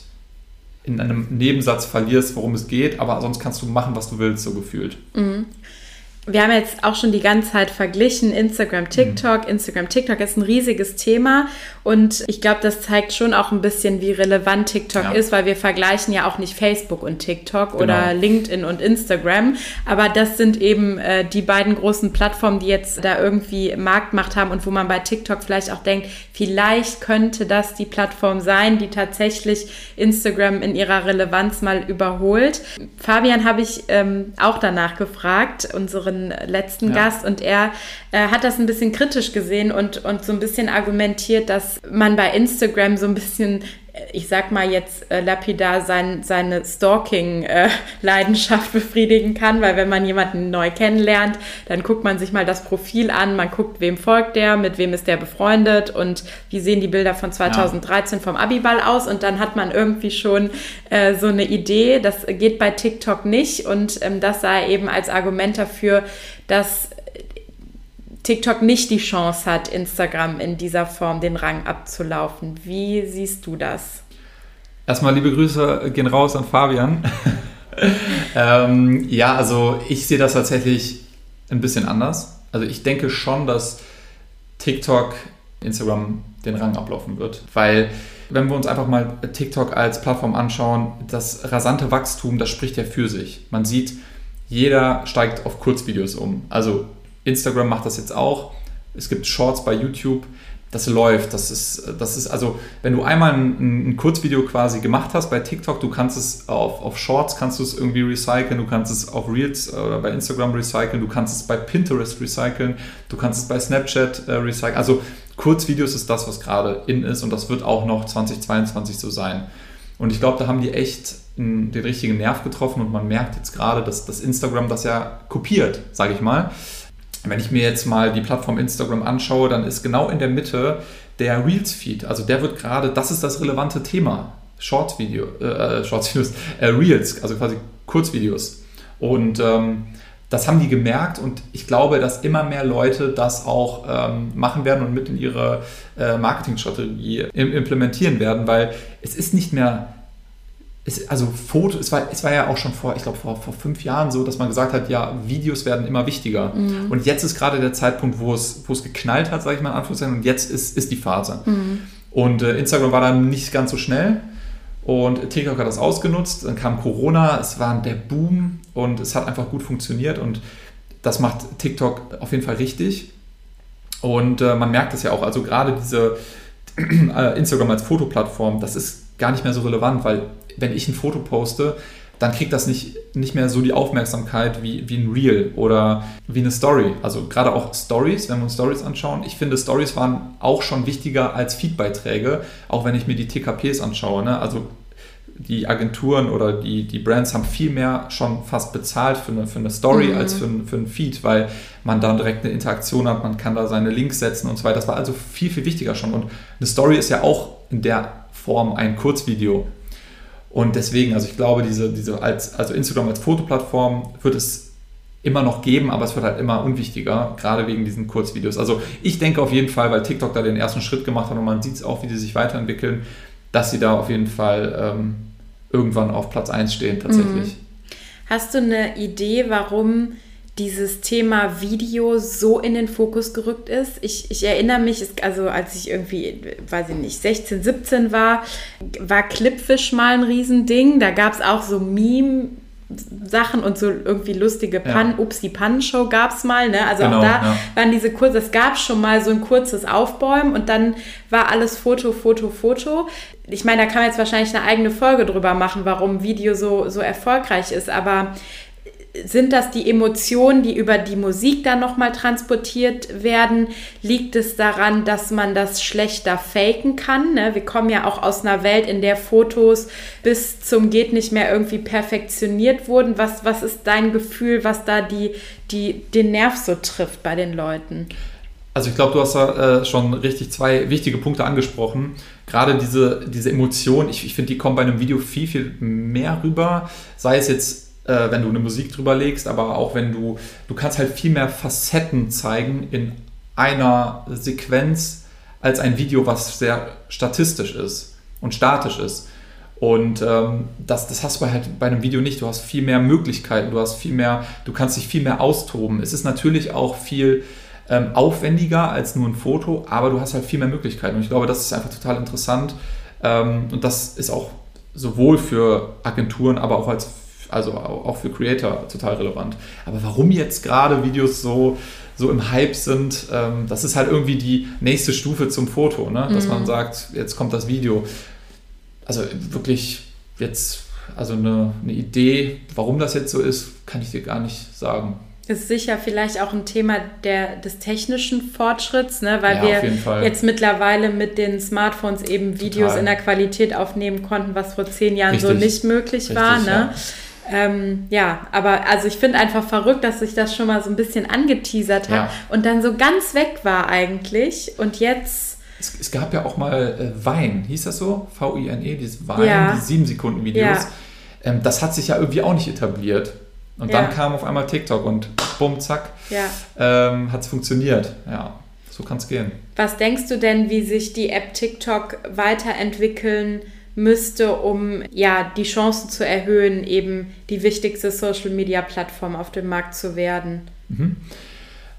in einem Nebensatz verlierst, worum es geht, aber sonst kannst du machen, was du willst, so gefühlt. Mhm. Wir haben jetzt auch schon die ganze Zeit verglichen, Instagram, TikTok. Mhm. Instagram, TikTok ist ein riesiges Thema und ich glaube, das zeigt schon auch ein bisschen, wie relevant TikTok ja. ist, weil wir vergleichen ja auch nicht Facebook und TikTok genau. oder LinkedIn und Instagram, aber das sind eben äh, die beiden großen Plattformen, die jetzt da irgendwie Marktmacht haben und wo man bei TikTok vielleicht auch denkt, vielleicht könnte das die Plattform sein, die tatsächlich Instagram in ihrer Relevanz mal überholt. Fabian habe ich ähm, auch danach gefragt, unsere unseren letzten ja. Gast und er äh, hat das ein bisschen kritisch gesehen und, und so ein bisschen argumentiert, dass man bei Instagram so ein bisschen ich sag mal jetzt äh, lapidar sein, seine Stalking-Leidenschaft äh, *laughs* befriedigen kann, weil wenn man jemanden neu kennenlernt, dann guckt man sich mal das Profil an, man guckt, wem folgt der, mit wem ist der befreundet und wie sehen die Bilder von 2013 ja. vom Abiball aus und dann hat man irgendwie schon äh, so eine Idee, das geht bei TikTok nicht und ähm, das sah er eben als Argument dafür, dass TikTok nicht die Chance hat, Instagram in dieser Form den Rang abzulaufen. Wie siehst du das? Erstmal liebe Grüße gehen raus an Fabian. *laughs* ähm, ja, also ich sehe das tatsächlich ein bisschen anders. Also ich denke schon, dass TikTok Instagram den Rang ablaufen wird, weil wenn wir uns einfach mal TikTok als Plattform anschauen, das rasante Wachstum, das spricht ja für sich. Man sieht, jeder steigt auf Kurzvideos um. Also Instagram macht das jetzt auch. Es gibt Shorts bei YouTube. Das läuft. Das ist, das ist also, wenn du einmal ein, ein Kurzvideo quasi gemacht hast bei TikTok, du kannst es auf, auf Shorts kannst du es irgendwie recyceln, du kannst es auf Reels oder bei Instagram recyceln, du kannst es bei Pinterest recyceln, du kannst es bei Snapchat äh, recyceln. Also Kurzvideos ist das, was gerade in ist und das wird auch noch 2022 so sein. Und ich glaube, da haben die echt den richtigen Nerv getroffen und man merkt jetzt gerade, dass, dass Instagram das ja kopiert, sage ich mal. Wenn ich mir jetzt mal die Plattform Instagram anschaue, dann ist genau in der Mitte der Reels-Feed. Also der wird gerade, das ist das relevante Thema. Shorts-Video, äh, äh Shorts-Videos, äh, Reels, also quasi Kurzvideos. Und ähm, das haben die gemerkt und ich glaube, dass immer mehr Leute das auch ähm, machen werden und mit in ihre äh, Marketingstrategie implementieren werden, weil es ist nicht mehr es, also Foto, es war, es war ja auch schon vor, ich glaube, vor, vor fünf Jahren so, dass man gesagt hat, ja, Videos werden immer wichtiger. Mhm. Und jetzt ist gerade der Zeitpunkt, wo es, wo es geknallt hat, sage ich mal in Anführungszeichen, und jetzt ist, ist die Phase. Mhm. Und äh, Instagram war dann nicht ganz so schnell. Und TikTok hat das ausgenutzt, dann kam Corona, es war der Boom und es hat einfach gut funktioniert und das macht TikTok auf jeden Fall richtig. Und äh, man merkt es ja auch, also gerade diese *clears throat* äh, Instagram als Fotoplattform, das ist gar nicht mehr so relevant, weil wenn ich ein Foto poste, dann kriegt das nicht, nicht mehr so die Aufmerksamkeit wie, wie ein Reel oder wie eine Story. Also gerade auch Stories, wenn wir uns Stories anschauen. Ich finde, Stories waren auch schon wichtiger als Feedbeiträge, auch wenn ich mir die TKPs anschaue. Ne? Also die Agenturen oder die, die Brands haben viel mehr schon fast bezahlt für eine, für eine Story mhm. als für, für einen Feed, weil man dann direkt eine Interaktion hat, man kann da seine Links setzen und so weiter. Das war also viel, viel wichtiger schon. Und eine Story ist ja auch in der Form ein Kurzvideo. Und deswegen, also ich glaube, diese, diese als, also Instagram als Fotoplattform wird es immer noch geben, aber es wird halt immer unwichtiger, gerade wegen diesen Kurzvideos. Also ich denke auf jeden Fall, weil TikTok da den ersten Schritt gemacht hat und man sieht es auch, wie die sich weiterentwickeln, dass sie da auf jeden Fall ähm, irgendwann auf Platz 1 stehen tatsächlich. Mhm. Hast du eine Idee, warum dieses Thema Video so in den Fokus gerückt ist. Ich, ich erinnere mich, also als ich irgendwie, weiß ich nicht, 16, 17 war, war Clipfish mal ein Riesending. Da gab es auch so Meme- Sachen und so irgendwie lustige Pannen, ja. Ups, die Pannenshow gab es mal, ne? Also genau, auch da ja. waren diese kurze, es gab schon mal so ein kurzes Aufbäumen und dann war alles Foto, Foto, Foto. Ich meine, da kann man jetzt wahrscheinlich eine eigene Folge drüber machen, warum Video so, so erfolgreich ist, aber sind das die Emotionen, die über die Musik dann nochmal transportiert werden? Liegt es daran, dass man das schlechter faken kann? Ne? Wir kommen ja auch aus einer Welt, in der Fotos bis zum geht nicht mehr irgendwie perfektioniert wurden. Was, was ist dein Gefühl, was da die, die, den Nerv so trifft bei den Leuten? Also ich glaube, du hast da äh, schon richtig zwei wichtige Punkte angesprochen. Gerade diese, diese Emotion, ich, ich finde, die kommen bei einem Video viel, viel mehr rüber. Sei es jetzt äh, wenn du eine Musik drüber legst, aber auch wenn du, du kannst halt viel mehr Facetten zeigen in einer Sequenz als ein Video, was sehr statistisch ist und statisch ist. Und ähm, das, das hast du halt bei einem Video nicht. Du hast viel mehr Möglichkeiten, du hast viel mehr, du kannst dich viel mehr austoben. Es ist natürlich auch viel ähm, aufwendiger als nur ein Foto, aber du hast halt viel mehr Möglichkeiten. Und ich glaube, das ist einfach total interessant. Ähm, und das ist auch sowohl für Agenturen, aber auch als also auch für Creator total relevant. Aber warum jetzt gerade Videos so, so im Hype sind, ähm, das ist halt irgendwie die nächste Stufe zum Foto, ne? dass mhm. man sagt, jetzt kommt das Video. Also wirklich jetzt, also eine, eine Idee, warum das jetzt so ist, kann ich dir gar nicht sagen. Ist sicher vielleicht auch ein Thema der, des technischen Fortschritts, ne? weil ja, wir jetzt mittlerweile mit den Smartphones eben Videos Total. in der Qualität aufnehmen konnten, was vor zehn Jahren Richtig. so nicht möglich Richtig, war. Ne? Ja. Ähm, ja, aber also ich finde einfach verrückt, dass sich das schon mal so ein bisschen angeteasert hat ja. und dann so ganz weg war eigentlich und jetzt. Es, es gab ja auch mal äh, Wein, hieß das so? V-I-N-E, dieses Wein, ja. die 7 Sekunden Videos. Ja. Ähm, das hat sich ja irgendwie auch nicht etabliert. Und dann kam auf einmal TikTok und bumm, zack, ähm, hat es funktioniert. Ja, so kann es gehen. Was denkst du denn, wie sich die App TikTok weiterentwickeln müsste, um ja die Chancen zu erhöhen, eben die wichtigste Social-Media-Plattform auf dem Markt zu werden. Mhm.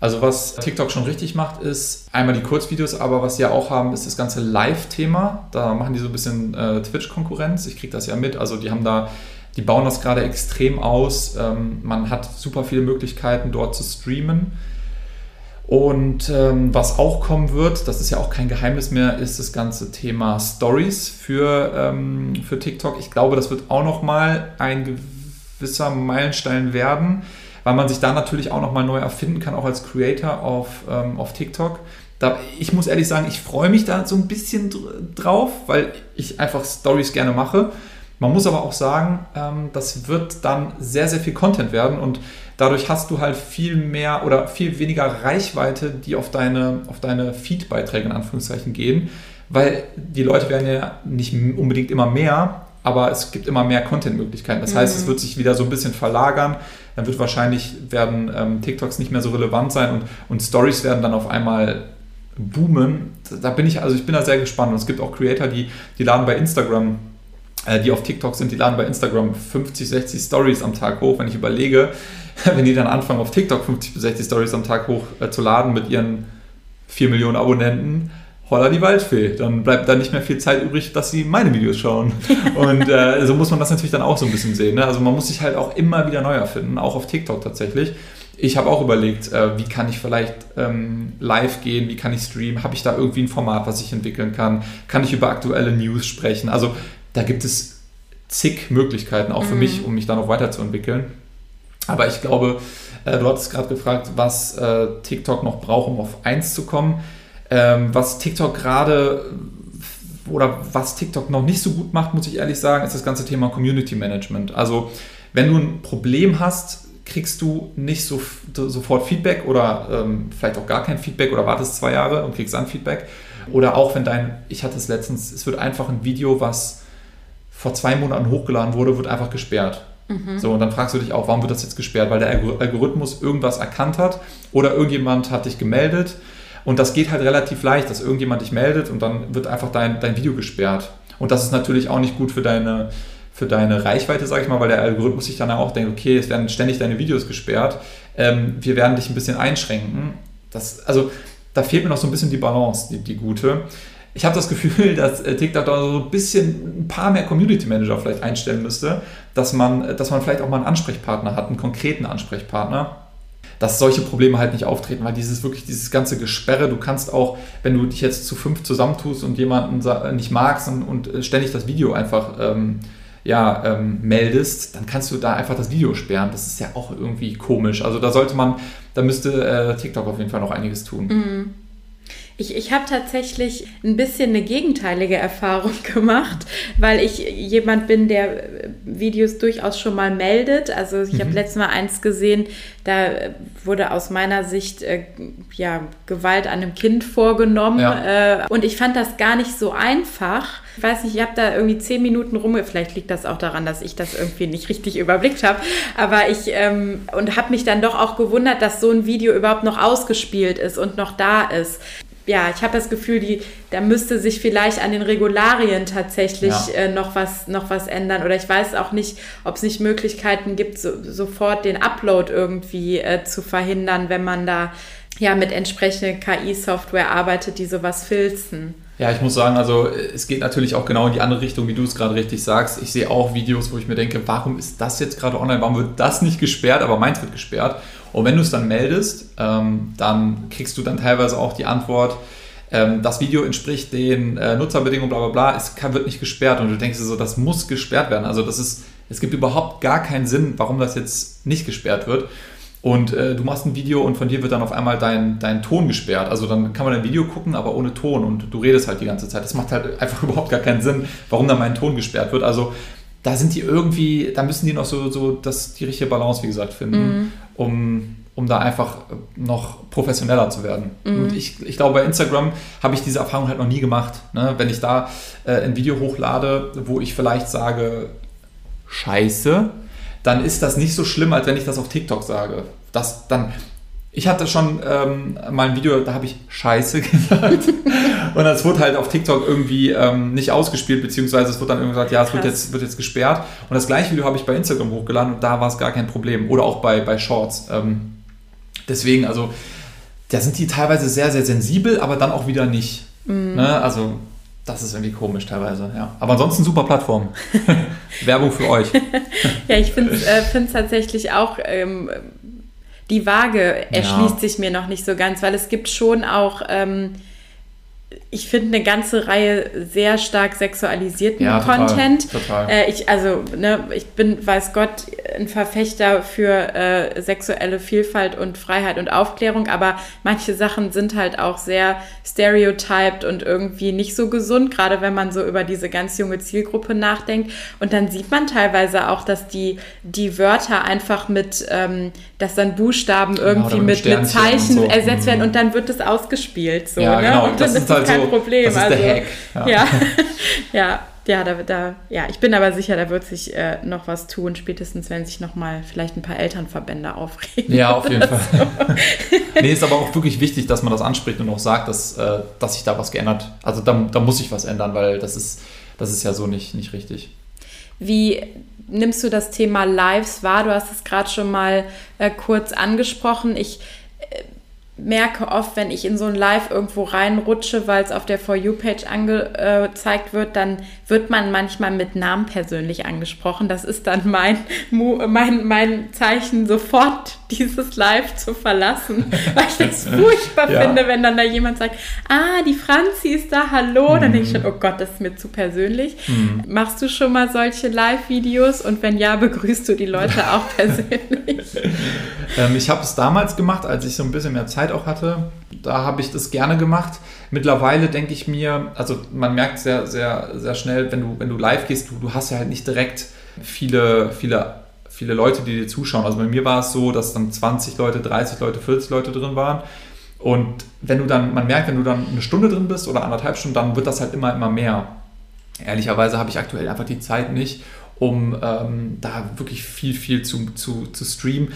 Also was TikTok schon richtig macht, ist einmal die Kurzvideos, aber was sie ja auch haben, ist das ganze Live-Thema. Da machen die so ein bisschen äh, Twitch-Konkurrenz. Ich kriege das ja mit. Also die haben da, die bauen das gerade extrem aus. Ähm, man hat super viele Möglichkeiten dort zu streamen. Und ähm, was auch kommen wird, das ist ja auch kein Geheimnis mehr, ist das ganze Thema Stories für, ähm, für TikTok. Ich glaube, das wird auch nochmal ein gewisser Meilenstein werden, weil man sich da natürlich auch nochmal neu erfinden kann, auch als Creator auf, ähm, auf TikTok. Da, ich muss ehrlich sagen, ich freue mich da so ein bisschen drauf, weil ich einfach Stories gerne mache. Man muss aber auch sagen, ähm, das wird dann sehr, sehr viel Content werden und Dadurch hast du halt viel mehr oder viel weniger Reichweite, die auf deine, auf deine Feed-Beiträge in Anführungszeichen gehen, weil die Leute werden ja nicht unbedingt immer mehr, aber es gibt immer mehr Content-Möglichkeiten. Das heißt, mhm. es wird sich wieder so ein bisschen verlagern. Dann wird wahrscheinlich werden ähm, TikToks nicht mehr so relevant sein und, und Stories werden dann auf einmal boomen. Da bin ich, also ich bin da sehr gespannt. Und es gibt auch Creator, die, die laden bei Instagram die auf TikTok sind, die laden bei Instagram 50, 60 Stories am Tag hoch. Wenn ich überlege, *laughs* wenn die dann anfangen, auf TikTok 50 bis 60 Stories am Tag hoch äh, zu laden mit ihren 4 Millionen Abonnenten, holla die Waldfee. Dann bleibt da nicht mehr viel Zeit übrig, dass sie meine Videos schauen. *laughs* Und äh, so muss man das natürlich dann auch so ein bisschen sehen. Ne? Also man muss sich halt auch immer wieder neu erfinden, auch auf TikTok tatsächlich. Ich habe auch überlegt, äh, wie kann ich vielleicht ähm, live gehen, wie kann ich streamen, habe ich da irgendwie ein Format, was ich entwickeln kann, kann ich über aktuelle News sprechen. Also da gibt es zig Möglichkeiten, auch für mhm. mich, um mich da noch weiterzuentwickeln. Aber ich glaube, äh, du hattest gerade gefragt, was äh, TikTok noch braucht, um auf 1 zu kommen. Ähm, was TikTok gerade oder was TikTok noch nicht so gut macht, muss ich ehrlich sagen, ist das ganze Thema Community Management. Also wenn du ein Problem hast, kriegst du nicht so, sofort Feedback oder ähm, vielleicht auch gar kein Feedback oder wartest zwei Jahre und kriegst dann Feedback. Oder auch wenn dein, ich hatte es letztens, es wird einfach ein Video, was vor zwei Monaten hochgeladen wurde, wird einfach gesperrt. Mhm. So, und dann fragst du dich auch, warum wird das jetzt gesperrt? Weil der Algorithmus irgendwas erkannt hat oder irgendjemand hat dich gemeldet. Und das geht halt relativ leicht, dass irgendjemand dich meldet und dann wird einfach dein, dein Video gesperrt. Und das ist natürlich auch nicht gut für deine, für deine Reichweite, sag ich mal, weil der Algorithmus sich dann auch denkt, okay, es werden ständig deine Videos gesperrt, ähm, wir werden dich ein bisschen einschränken. Das, also da fehlt mir noch so ein bisschen die Balance, die, die gute ich habe das Gefühl, *laughs* dass äh, TikTok da so ein bisschen ein paar mehr Community Manager vielleicht einstellen müsste, dass man, dass man vielleicht auch mal einen Ansprechpartner hat, einen konkreten Ansprechpartner, dass solche Probleme halt nicht auftreten, weil dieses wirklich dieses ganze Gesperre, du kannst auch, wenn du dich jetzt zu fünf zusammentust und jemanden nicht magst und, und äh, ständig das Video einfach ähm, ja, ähm, meldest, dann kannst du da einfach das Video sperren. Das ist ja auch irgendwie komisch. Also da sollte man, da müsste äh, TikTok auf jeden Fall noch einiges tun. Mhm. Ich, ich habe tatsächlich ein bisschen eine gegenteilige Erfahrung *laughs* gemacht, weil ich jemand bin, der Videos durchaus schon mal meldet. Also ich mhm. habe letztes Mal eins gesehen, da wurde aus meiner Sicht äh, ja, Gewalt an einem Kind vorgenommen. Ja. Äh, und ich fand das gar nicht so einfach. Ich weiß nicht, ich habe da irgendwie zehn Minuten rum, vielleicht liegt das auch daran, dass ich das irgendwie nicht richtig überblickt habe, aber ich ähm, und habe mich dann doch auch gewundert, dass so ein Video überhaupt noch ausgespielt ist und noch da ist ja, ich habe das Gefühl, die, da müsste sich vielleicht an den Regularien tatsächlich Ja. äh, noch, was, noch was ändern. Oder ich weiß auch nicht, ob es nicht Möglichkeiten gibt, so, sofort den Upload irgendwie äh, zu verhindern, wenn man da ja mit entsprechender KI-Software arbeitet, die sowas filzen. Ja, ich muss sagen, also es geht natürlich auch genau in die andere Richtung, wie du es gerade richtig sagst. Ich sehe auch Videos, wo ich mir denke, warum ist das jetzt gerade online? Warum wird das nicht gesperrt, aber meins wird gesperrt? Und wenn du es dann meldest, ähm, dann kriegst du dann teilweise auch die Antwort, ähm, das Video entspricht den äh, Nutzerbedingungen, bla bla bla, es kann, wird nicht gesperrt. Und du denkst dir so, das muss gesperrt werden. Also das ist, es gibt überhaupt gar keinen Sinn, warum das jetzt nicht gesperrt wird. Und äh, du machst ein Video und von dir wird dann auf einmal dein, dein Ton gesperrt. Also dann kann man ein Video gucken, aber ohne Ton und du redest halt die ganze Zeit. Das macht halt *laughs* einfach überhaupt gar keinen Sinn, warum dann mein Ton gesperrt wird. Also da sind die irgendwie, da müssen die noch so, so das, die richtige Balance, wie gesagt, finden, um, um da einfach noch professioneller zu werden. Und ich, ich glaube, bei Instagram habe ich diese Erfahrung halt noch nie gemacht. Ne? Wenn ich da äh, ein Video hochlade, wo ich vielleicht sage, Scheiße, dann ist das nicht so schlimm, als wenn ich das auf TikTok sage. Das dann. Ich hatte schon ähm, mal ein Video, da habe ich Scheiße *laughs* gesagt. Und das wurde halt auf TikTok irgendwie ähm, nicht ausgespielt, beziehungsweise es wurde dann irgendwie gesagt, ja, es wird jetzt, wird jetzt gesperrt. Und das gleiche Video habe ich bei Instagram hochgeladen und da war es gar kein Problem. Oder auch bei, bei Shorts. Ähm, deswegen, also, da sind die teilweise sehr, sehr sensibel, aber dann auch wieder nicht. Ne? Also, das ist irgendwie komisch teilweise, ja. Aber ansonsten super Plattform. *laughs* Werbung für euch. *laughs* Ja, ich finde es äh, tatsächlich auch, ähm, die Waage erschließt Ja. sich mir noch nicht so ganz, weil es gibt schon auch, ähm, ich finde, eine ganze Reihe sehr stark sexualisierten Ja, total, Content. total. Äh, ich, also, ne, ich bin, weiß Gott, ein Verfechter für äh, sexuelle Vielfalt und Freiheit und Aufklärung, aber manche Sachen sind halt auch sehr stereotyped und irgendwie nicht so gesund, gerade wenn man so über diese ganz junge Zielgruppe nachdenkt. Und dann sieht man teilweise auch, dass die, die Wörter einfach mit, ähm, dass dann Buchstaben irgendwie oder mit mit, Zeichen so. ersetzt werden Mhm. und dann wird es ausgespielt. So, Ja, ne? genau. Und dann Das ist es halt kein so- Problem. das ist also, der Hack. Ja. Ja, *laughs* ja, ja, da, da, ja, ich bin aber sicher, da wird sich äh, noch was tun, spätestens wenn sich noch mal vielleicht ein paar Elternverbände aufregen. Ja, auf jeden *laughs* Fall. *laughs* nee, ist aber auch wirklich wichtig, dass man das anspricht und auch sagt, dass, äh, dass sich da was geändert. Also da, da muss sich was ändern, weil das ist, das ist ja so nicht, nicht richtig. Wie nimmst du das Thema Lives wahr? Du hast es gerade schon mal äh, kurz angesprochen. Ich merke oft, wenn ich in so ein Live irgendwo reinrutsche, weil es auf der For You-Page angezeigt wird, dann wird man manchmal mit Namen persönlich angesprochen. Das ist dann mein, mein, mein Zeichen, sofort *laughs* dieses Live zu verlassen, *laughs* weil ich das *laughs* furchtbar Ja. finde, wenn dann da jemand sagt, ah, die Franzi ist da, hallo. Dann denke ich schon, oh Gott, das ist mir zu persönlich. Machst du schon mal solche Live-Videos? Und wenn ja, begrüßt du die Leute auch persönlich? Ähm, ich habe es damals gemacht, als ich so ein bisschen mehr Zeit auch hatte. Da habe ich das gerne gemacht. Mittlerweile denke ich mir, also man merkt sehr, sehr, sehr schnell, wenn du, wenn du live gehst, du, du hast ja halt nicht direkt viele, viele, viele Leute, die dir zuschauen. Also bei mir war es so, dass dann 20 Leute, 30 Leute, 40 Leute drin waren. Und wenn du dann, man merkt, wenn du dann eine Stunde drin bist oder anderthalb Stunden, dann wird das halt immer, immer mehr. Ehrlicherweise habe ich aktuell einfach die Zeit nicht, um ähm, da wirklich viel, viel zu, zu, zu streamen.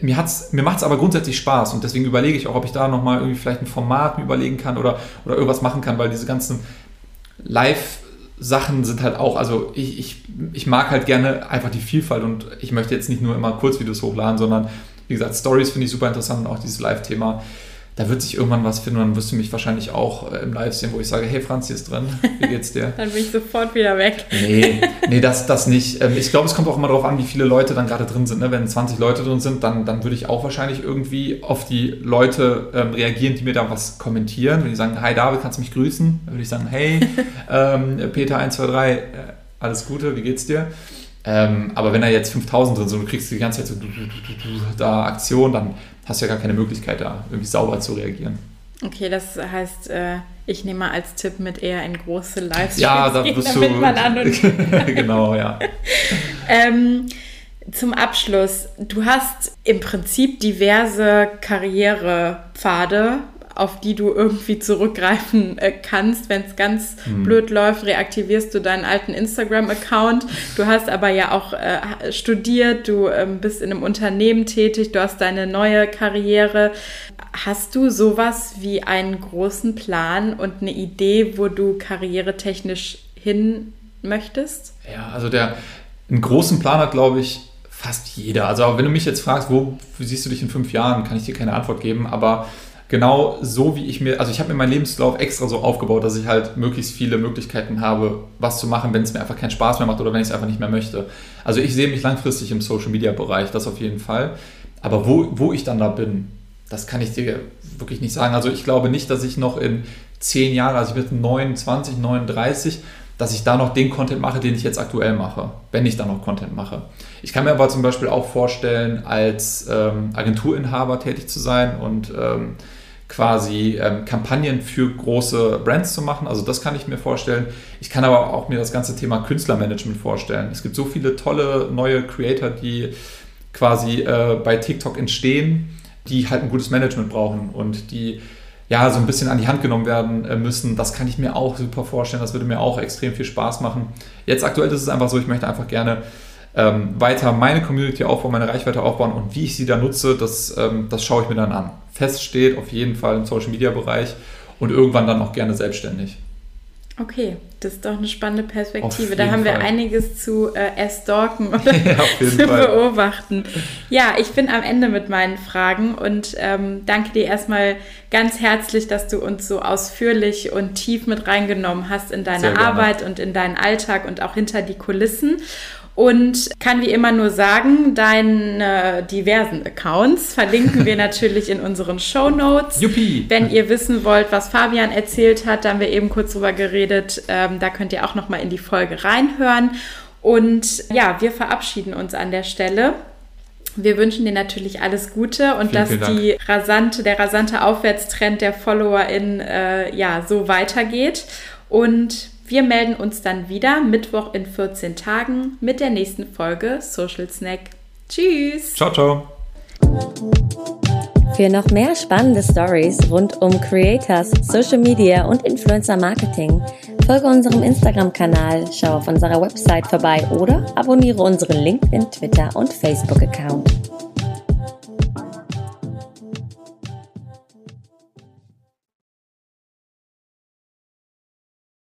Mir, mir macht es aber grundsätzlich Spaß und deswegen überlege ich auch, ob ich da nochmal irgendwie vielleicht ein Format mir überlegen kann oder, oder irgendwas machen kann, weil diese ganzen Live-Sachen sind halt auch, also ich, ich, ich mag halt gerne einfach die Vielfalt und ich möchte jetzt nicht nur immer Kurzvideos hochladen, sondern wie gesagt, Stories finde ich super interessant und auch dieses Live-Thema. Da wird sich irgendwann was finden und dann wirst du mich wahrscheinlich auch äh, im Live sehen, wo ich sage, hey Franz, hier ist drin, wie geht's dir? *laughs* Dann bin ich sofort wieder weg. Nee, nee, das, das nicht. Ähm, Ich glaube, es kommt auch immer darauf an, wie viele Leute dann gerade drin sind. ne? Wenn 20 Leute drin sind, dann, dann würde ich auch wahrscheinlich irgendwie auf die Leute ähm, reagieren, die mir da was kommentieren. Wenn die sagen, hi David, kannst du mich grüßen? Dann würde ich sagen, hey, *laughs* ähm, Peter 123, äh, alles Gute, wie geht's dir? Ähm, aber wenn da jetzt 5000 drin sind und du kriegst die ganze Zeit so du, du, du, du, du, da Aktion, dann hast du ja gar keine Möglichkeit, da irgendwie sauber zu reagieren. Okay, das heißt, äh, ich nehme mal als Tipp mit eher in große Livestreams Ja, da bist du. damit man *laughs* an und *laughs* genau, ja. Ähm, zum Abschluss, du hast im Prinzip diverse Karrierepfade auf die du irgendwie zurückgreifen äh, kannst. Wenn es ganz hm. blöd läuft, reaktivierst du deinen alten Instagram-Account. Du hast aber ja auch äh, studiert, du ähm, bist in einem Unternehmen tätig, du hast deine neue Karriere. Hast du sowas wie einen großen Plan und eine Idee, wo du karrieretechnisch hin möchtest? Ja, also der einen großen Plan hat, glaube ich, fast jeder. Also wenn du mich jetzt fragst, wo siehst du dich in fünf Jahren, kann ich dir keine Antwort geben, aber genau so wie ich mir, also ich habe mir meinen Lebenslauf extra so aufgebaut, dass ich halt möglichst viele Möglichkeiten habe, was zu machen, wenn es mir einfach keinen Spaß mehr macht oder wenn ich es einfach nicht mehr möchte. Also ich sehe mich langfristig im Social Media Bereich, das auf jeden Fall. Aber wo, wo ich dann da bin, das kann ich dir wirklich nicht sagen. Also ich glaube nicht, dass ich noch in zehn Jahren, also ich bin 29, 39, dass ich da noch den Content mache, den ich jetzt aktuell mache, wenn ich da noch Content mache. Ich kann mir aber zum Beispiel auch vorstellen, als ähm, Agenturinhaber tätig zu sein und ähm, quasi ähm, Kampagnen für große Brands zu machen. Also das kann ich mir vorstellen. Ich kann aber auch mir das ganze Thema Künstlermanagement vorstellen. Es gibt so viele tolle neue Creator, die quasi äh, bei TikTok entstehen die halt ein gutes Management brauchen und die ja so ein bisschen an die Hand genommen werden äh, müssen. Das kann ich mir auch super vorstellen. Das würde mir auch extrem viel Spaß machen. Jetzt aktuell ist es einfach so, ich möchte einfach gerne ähm, weiter meine Community aufbauen, meine Reichweite aufbauen und wie ich sie da nutze, das, ähm, das schaue ich mir dann an. Fest steht auf jeden Fall im Social Media Bereich und irgendwann dann auch gerne selbstständig. Okay, das ist doch eine spannende Perspektive. Da haben wir Fall. einiges zu äh, erstalken *laughs* oder ja, zu Fall. beobachten. Ja, ich bin am Ende mit meinen Fragen und ähm, danke dir erstmal ganz herzlich, dass du uns so ausführlich und tief mit reingenommen hast in deine Arbeit und in deinen Alltag und auch hinter die Kulissen. Und kann wie immer nur sagen, deine diversen Accounts verlinken wir *laughs* natürlich in unseren Show Notes. Juppie. Wenn ihr wissen wollt, was Fabian erzählt hat, da haben wir eben kurz drüber geredet. Ähm, da könnt ihr auch noch mal in die Folge reinhören. Und ja, wir verabschieden uns an der Stelle. Wir wünschen dir natürlich alles Gute und vielen, dass vielen die rasante, der rasante Aufwärtstrend der FollowerInnen äh, ja so weitergeht. Und wir melden uns dann wieder Mittwoch in 14 Tagen mit der nächsten Folge Social Snack. Tschüss. Ciao, ciao. Für noch mehr spannende Stories rund um Creators, Social Media und Influencer Marketing folge unserem Instagram-Kanal, schau auf unserer Website vorbei oder abonniere unseren LinkedIn, Twitter und Facebook-Account.